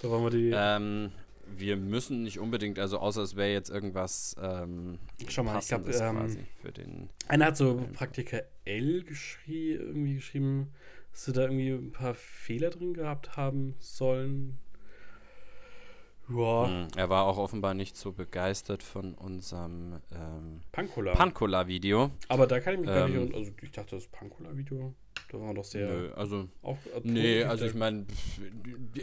A: Oder wollen wir die.
B: Ähm, wir müssen nicht unbedingt, also außer es wäre jetzt irgendwas. Ähm,
A: Schau mal, ich glaube, ähm, für den. Einer hat so Praktika L geschrie, irgendwie geschrieben. dass sie da irgendwie ein paar Fehler drin gehabt haben sollen.
B: Ja. Hm, er war auch offenbar nicht so begeistert von unserem ähm,
A: Pankola.
B: Pankola-Video.
A: Aber da kann ich mich ähm, gar nicht. Ähm, also ich dachte, das Pankola-Video, da war doch sehr.
B: Nö, also. Auf, äh, nee, also ich meine,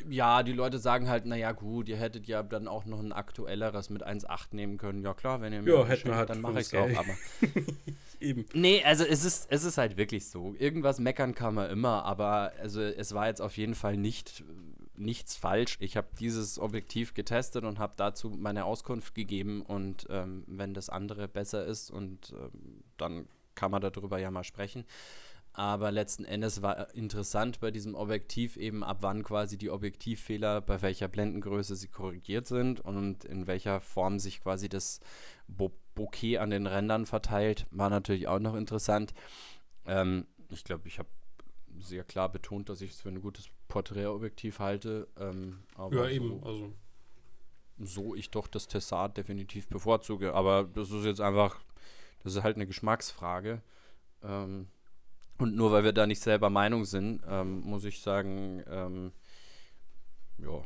B: ja, die Leute sagen halt, naja, gut, ihr hättet ja dann auch noch ein aktuelleres mit 1,8 nehmen können. Ja, klar, wenn ihr
A: mir ja, hätten halt
B: dann mache ich es auch, aber. Eben. Nee, also es ist, es ist halt wirklich so. Irgendwas meckern kann man immer, aber also es war jetzt auf jeden Fall nicht nichts falsch. Ich habe dieses Objektiv getestet und habe dazu meine Auskunft gegeben. Und ähm, wenn das andere besser ist, und ähm, dann kann man darüber ja mal sprechen. Aber letzten Endes war interessant bei diesem Objektiv eben, ab wann quasi die Objektivfehler, bei welcher Blendengröße sie korrigiert sind und in welcher Form sich quasi das Bo Bokeh an den Rändern verteilt, war natürlich auch noch interessant. Ähm, ich glaube, ich habe sehr klar betont, dass ich es für ein gutes Porträtobjektiv halte. Ähm,
A: ja, eben. So, also.
B: so ich doch das Tessat definitiv bevorzuge. Aber das ist jetzt einfach, das ist halt eine Geschmacksfrage. Ähm, und nur weil wir da nicht selber Meinung sind, ähm, muss ich sagen, ähm, ja,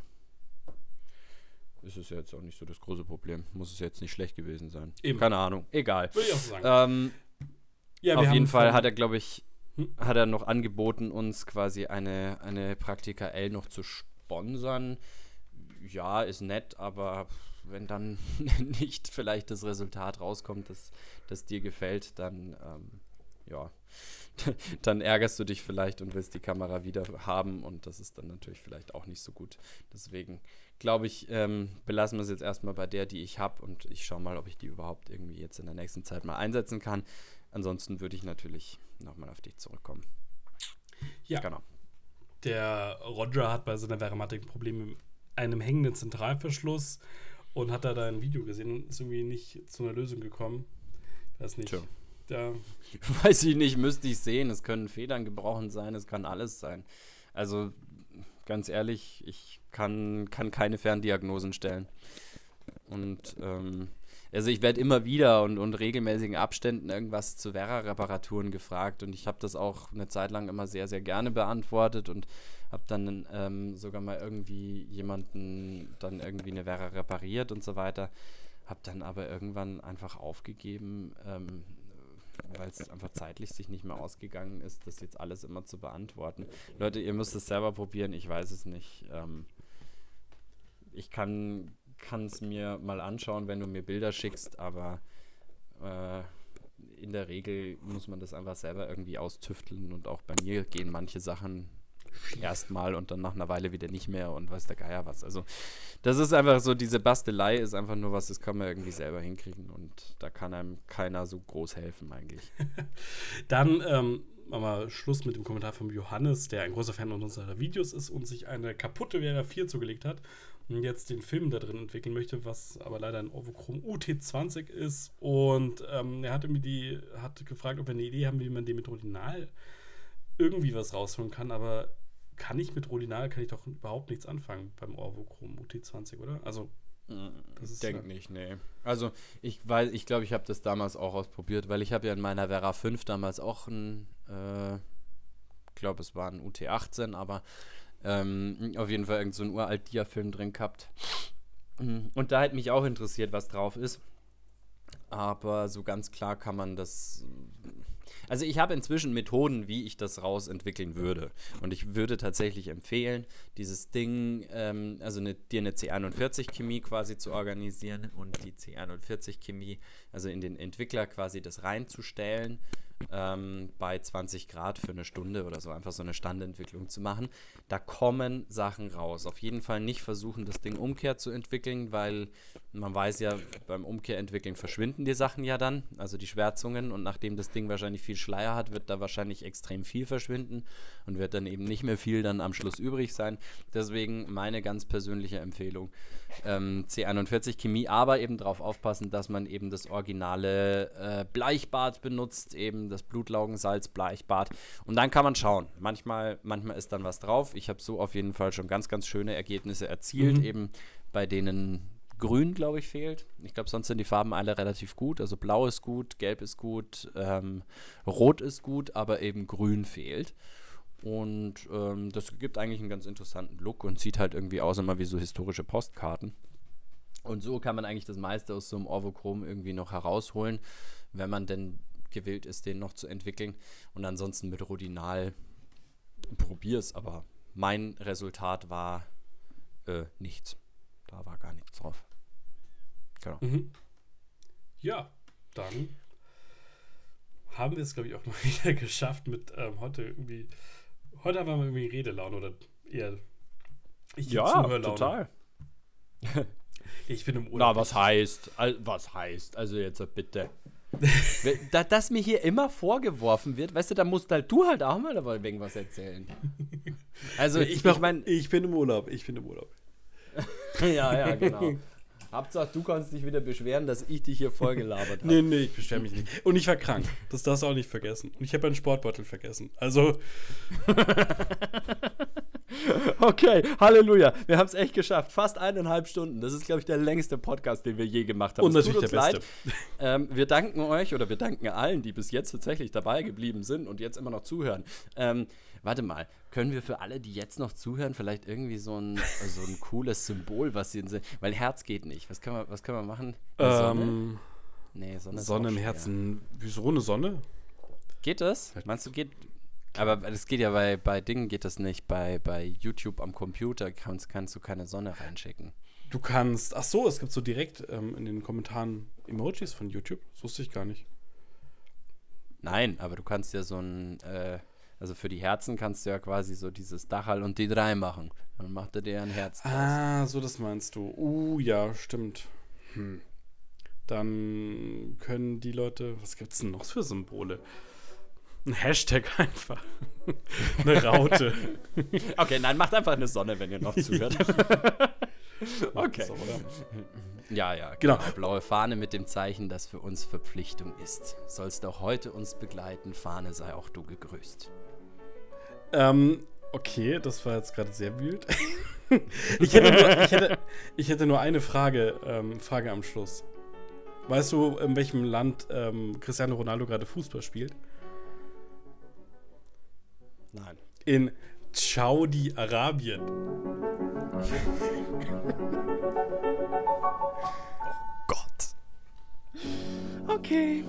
B: ist es jetzt auch nicht so das große Problem. Muss es jetzt nicht schlecht gewesen sein. Eben. Keine Ahnung. Egal. Würde ich auch sagen. Ähm, ja, auf jeden Fall hat er, glaube ich, hat er noch angeboten, uns quasi eine, eine Praktika L noch zu sponsern. Ja, ist nett, aber wenn dann nicht vielleicht das Resultat rauskommt, das, das dir gefällt, dann ähm, ja, dann ärgerst du dich vielleicht und willst die Kamera wieder haben und das ist dann natürlich vielleicht auch nicht so gut. Deswegen glaube ich, ähm, belassen wir es jetzt erstmal bei der, die ich habe und ich schaue mal, ob ich die überhaupt irgendwie jetzt in der nächsten Zeit mal einsetzen kann. Ansonsten würde ich natürlich nochmal auf dich zurückkommen.
A: Ja. Genau. Der Roger hat bei seiner Veramatic Probleme mit einem hängenden Zentralverschluss und hat da da ein Video gesehen und ist irgendwie nicht zu einer Lösung gekommen. Ich weiß nicht. Sure.
B: Da weiß ich nicht, müsste ich sehen. Es können Federn gebrochen sein, es kann alles sein. Also ganz ehrlich, ich kann, kann keine Ferndiagnosen stellen. Und ähm, also ich werde immer wieder und, und regelmäßigen Abständen irgendwas zu Vera-Reparaturen gefragt und ich habe das auch eine Zeit lang immer sehr, sehr gerne beantwortet und habe dann ähm, sogar mal irgendwie jemanden dann irgendwie eine Vera repariert und so weiter. Habe dann aber irgendwann einfach aufgegeben, ähm, weil es einfach zeitlich sich nicht mehr ausgegangen ist, das jetzt alles immer zu beantworten. Leute, ihr müsst es selber probieren, ich weiß es nicht. Ähm, ich kann kann es mir mal anschauen, wenn du mir Bilder schickst, aber äh, in der Regel muss man das einfach selber irgendwie austüfteln und auch bei mir gehen manche Sachen erstmal und dann nach einer Weile wieder nicht mehr und weiß der Geier was. Also das ist einfach so, diese Bastelei ist einfach nur was, das kann man irgendwie selber hinkriegen und da kann einem keiner so groß helfen eigentlich.
A: dann ähm, machen wir Schluss mit dem Kommentar von Johannes, der ein großer Fan unserer Videos ist und sich eine kaputte Vera 4 zugelegt hat jetzt den Film da drin entwickeln möchte, was aber leider ein Orvochrom UT20 ist. Und ähm, er hat mir die, hat gefragt, ob wir eine Idee haben, wie man dem mit Rodinal irgendwie was rausholen kann, aber kann ich mit Rodinal, kann ich doch überhaupt nichts anfangen beim Orvochrom UT20, oder? Also
B: ich denke nicht, nee. Also ich weiß, ich glaube, ich habe das damals auch ausprobiert, weil ich habe ja in meiner Vera 5 damals auch ein, äh, ich glaube, es war ein UT18, aber ähm, auf jeden Fall irgend so uralt Dia-Film drin gehabt. Mhm. Und da hätte mich auch interessiert, was drauf ist. Aber so ganz klar kann man das. Also ich habe inzwischen Methoden, wie ich das rausentwickeln würde. Und ich würde tatsächlich empfehlen, dieses Ding, ähm, also eine, dir eine C41-Chemie quasi zu organisieren und die C41-Chemie, also in den Entwickler quasi das reinzustellen ähm, bei 20 Grad für eine Stunde oder so, einfach so eine Standentwicklung zu machen. Da kommen Sachen raus. Auf jeden Fall nicht versuchen, das Ding umkehrt zu entwickeln, weil man weiß ja, beim Umkehrentwickeln verschwinden die Sachen ja dann, also die Schwärzungen. Und nachdem das Ding wahrscheinlich viel Schleier hat, wird da wahrscheinlich extrem viel verschwinden und wird dann eben nicht mehr viel dann am Schluss übrig sein. Deswegen meine ganz persönliche Empfehlung: ähm, C41 Chemie, aber eben darauf aufpassen, dass man eben das originale äh, Bleichbad benutzt, eben das Blutlaugensalz, Bleichbad. Und dann kann man schauen. Manchmal, manchmal ist dann was drauf. Ich habe so auf jeden Fall schon ganz, ganz schöne Ergebnisse erzielt, mhm. eben bei denen Grün, glaube ich, fehlt. Ich glaube, sonst sind die Farben alle relativ gut. Also Blau ist gut, Gelb ist gut, ähm, Rot ist gut, aber eben Grün fehlt. Und ähm, das gibt eigentlich einen ganz interessanten Look und sieht halt irgendwie aus immer wie so historische Postkarten. Und so kann man eigentlich das meiste aus so einem Orvochrom irgendwie noch herausholen, wenn man denn gewillt ist, den noch zu entwickeln. Und ansonsten mit Rodinal probier's, aber mein Resultat war äh, nichts. Da war gar nichts drauf.
A: Genau. Mhm. Ja, dann haben wir es, glaube ich, auch mal wieder geschafft mit ähm, heute irgendwie. Heute haben wir irgendwie Redelaune oder eher.
B: Ich ja, total.
A: ich bin im
B: Urlaub. Na, was heißt? Was heißt? Also jetzt bitte. Da, dass mir hier immer vorgeworfen wird, weißt du, da musst halt du halt auch mal dabei irgendwas erzählen.
A: Also ich, ich, ich meine, ich bin im Urlaub, ich bin im Urlaub.
B: ja, ja, genau. Hauptsache, du kannst dich wieder beschweren, dass ich dich hier voll gelabert habe.
A: nee, nee, ich beschwere mich nicht. Und ich war krank. Das darfst du auch nicht vergessen. Und ich habe einen Sportbeutel vergessen. Also.
B: okay, Halleluja. Wir haben es echt geschafft. Fast eineinhalb Stunden. Das ist, glaube ich, der längste Podcast, den wir je gemacht haben.
A: Und natürlich der beste.
B: Ähm, wir danken euch oder wir danken allen, die bis jetzt tatsächlich dabei geblieben sind und jetzt immer noch zuhören. Ähm, warte mal, können wir für alle, die jetzt noch zuhören, vielleicht irgendwie so ein, so ein cooles Symbol, was sie sind? Weil Herz geht nicht. Was können wir, was können wir machen?
A: Ähm, nee, Sonne, Sonne im Herzen. Wieso eine Sonne?
B: Geht das? Meinst du, geht. Aber das geht ja bei, bei Dingen geht das nicht. Bei, bei YouTube am Computer kannst, kannst du keine Sonne reinschicken.
A: Du kannst. Ach so, es gibt so direkt ähm, in den Kommentaren Emojis von YouTube. Das wusste ich gar nicht.
B: Nein, aber du kannst ja so ein. Äh, also für die Herzen kannst du ja quasi so dieses Dachal und die drei machen. Dann macht er dir ein Herz.
A: Draus. Ah, so das meinst du. Uh, ja, stimmt. Hm. Dann können die Leute, was gibt's denn noch für Symbole? Ein Hashtag einfach. eine Raute.
B: okay, nein, macht einfach eine Sonne, wenn ihr noch zuhört. okay. So, ja, ja, genau. genau. Blaue Fahne mit dem Zeichen, das für uns Verpflichtung ist. Sollst auch heute uns begleiten, Fahne sei auch du gegrüßt.
A: Ähm, okay, das war jetzt gerade sehr wild. ich, hätte nur, ich, hätte, ich, hätte nur, eine Frage, ähm, Frage am Schluss. Weißt du, in welchem Land ähm, Cristiano Ronaldo gerade Fußball spielt?
B: Nein.
A: In Saudi-Arabien.
B: oh Gott.
A: Okay.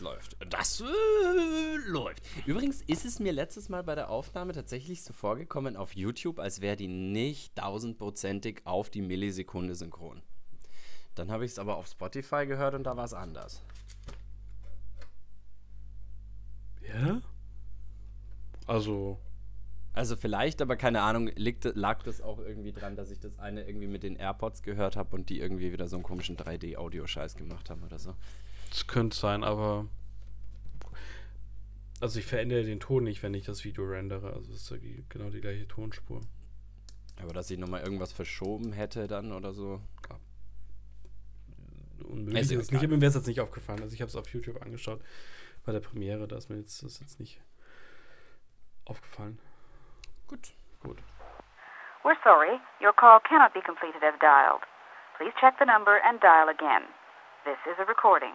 B: Läuft. Das äh, läuft. Übrigens ist es mir letztes Mal bei der Aufnahme tatsächlich so vorgekommen auf YouTube, als wäre die nicht tausendprozentig auf die Millisekunde synchron. Dann habe ich es aber auf Spotify gehört und da war es anders.
A: Ja? Also.
B: Also vielleicht, aber keine Ahnung, liegt, lag das auch irgendwie dran, dass ich das eine irgendwie mit den AirPods gehört habe und die irgendwie wieder so einen komischen 3D-Audio-Scheiß gemacht haben oder so.
A: Könnte sein, aber. Also ich verändere den Ton nicht, wenn ich das Video rendere. Also es ist ja genau die gleiche Tonspur.
B: Aber dass ich nochmal irgendwas verschoben hätte dann oder so. Ja.
A: Unmöglich ist es nicht. Mir wäre es jetzt nicht aufgefallen. Also ich habe es auf YouTube angeschaut bei der Premiere. Da ist mir jetzt, das jetzt nicht aufgefallen.
B: Gut. Gut.
D: We're sorry. Your call cannot be completed as dialed. Please check the number and dial again. This is a recording.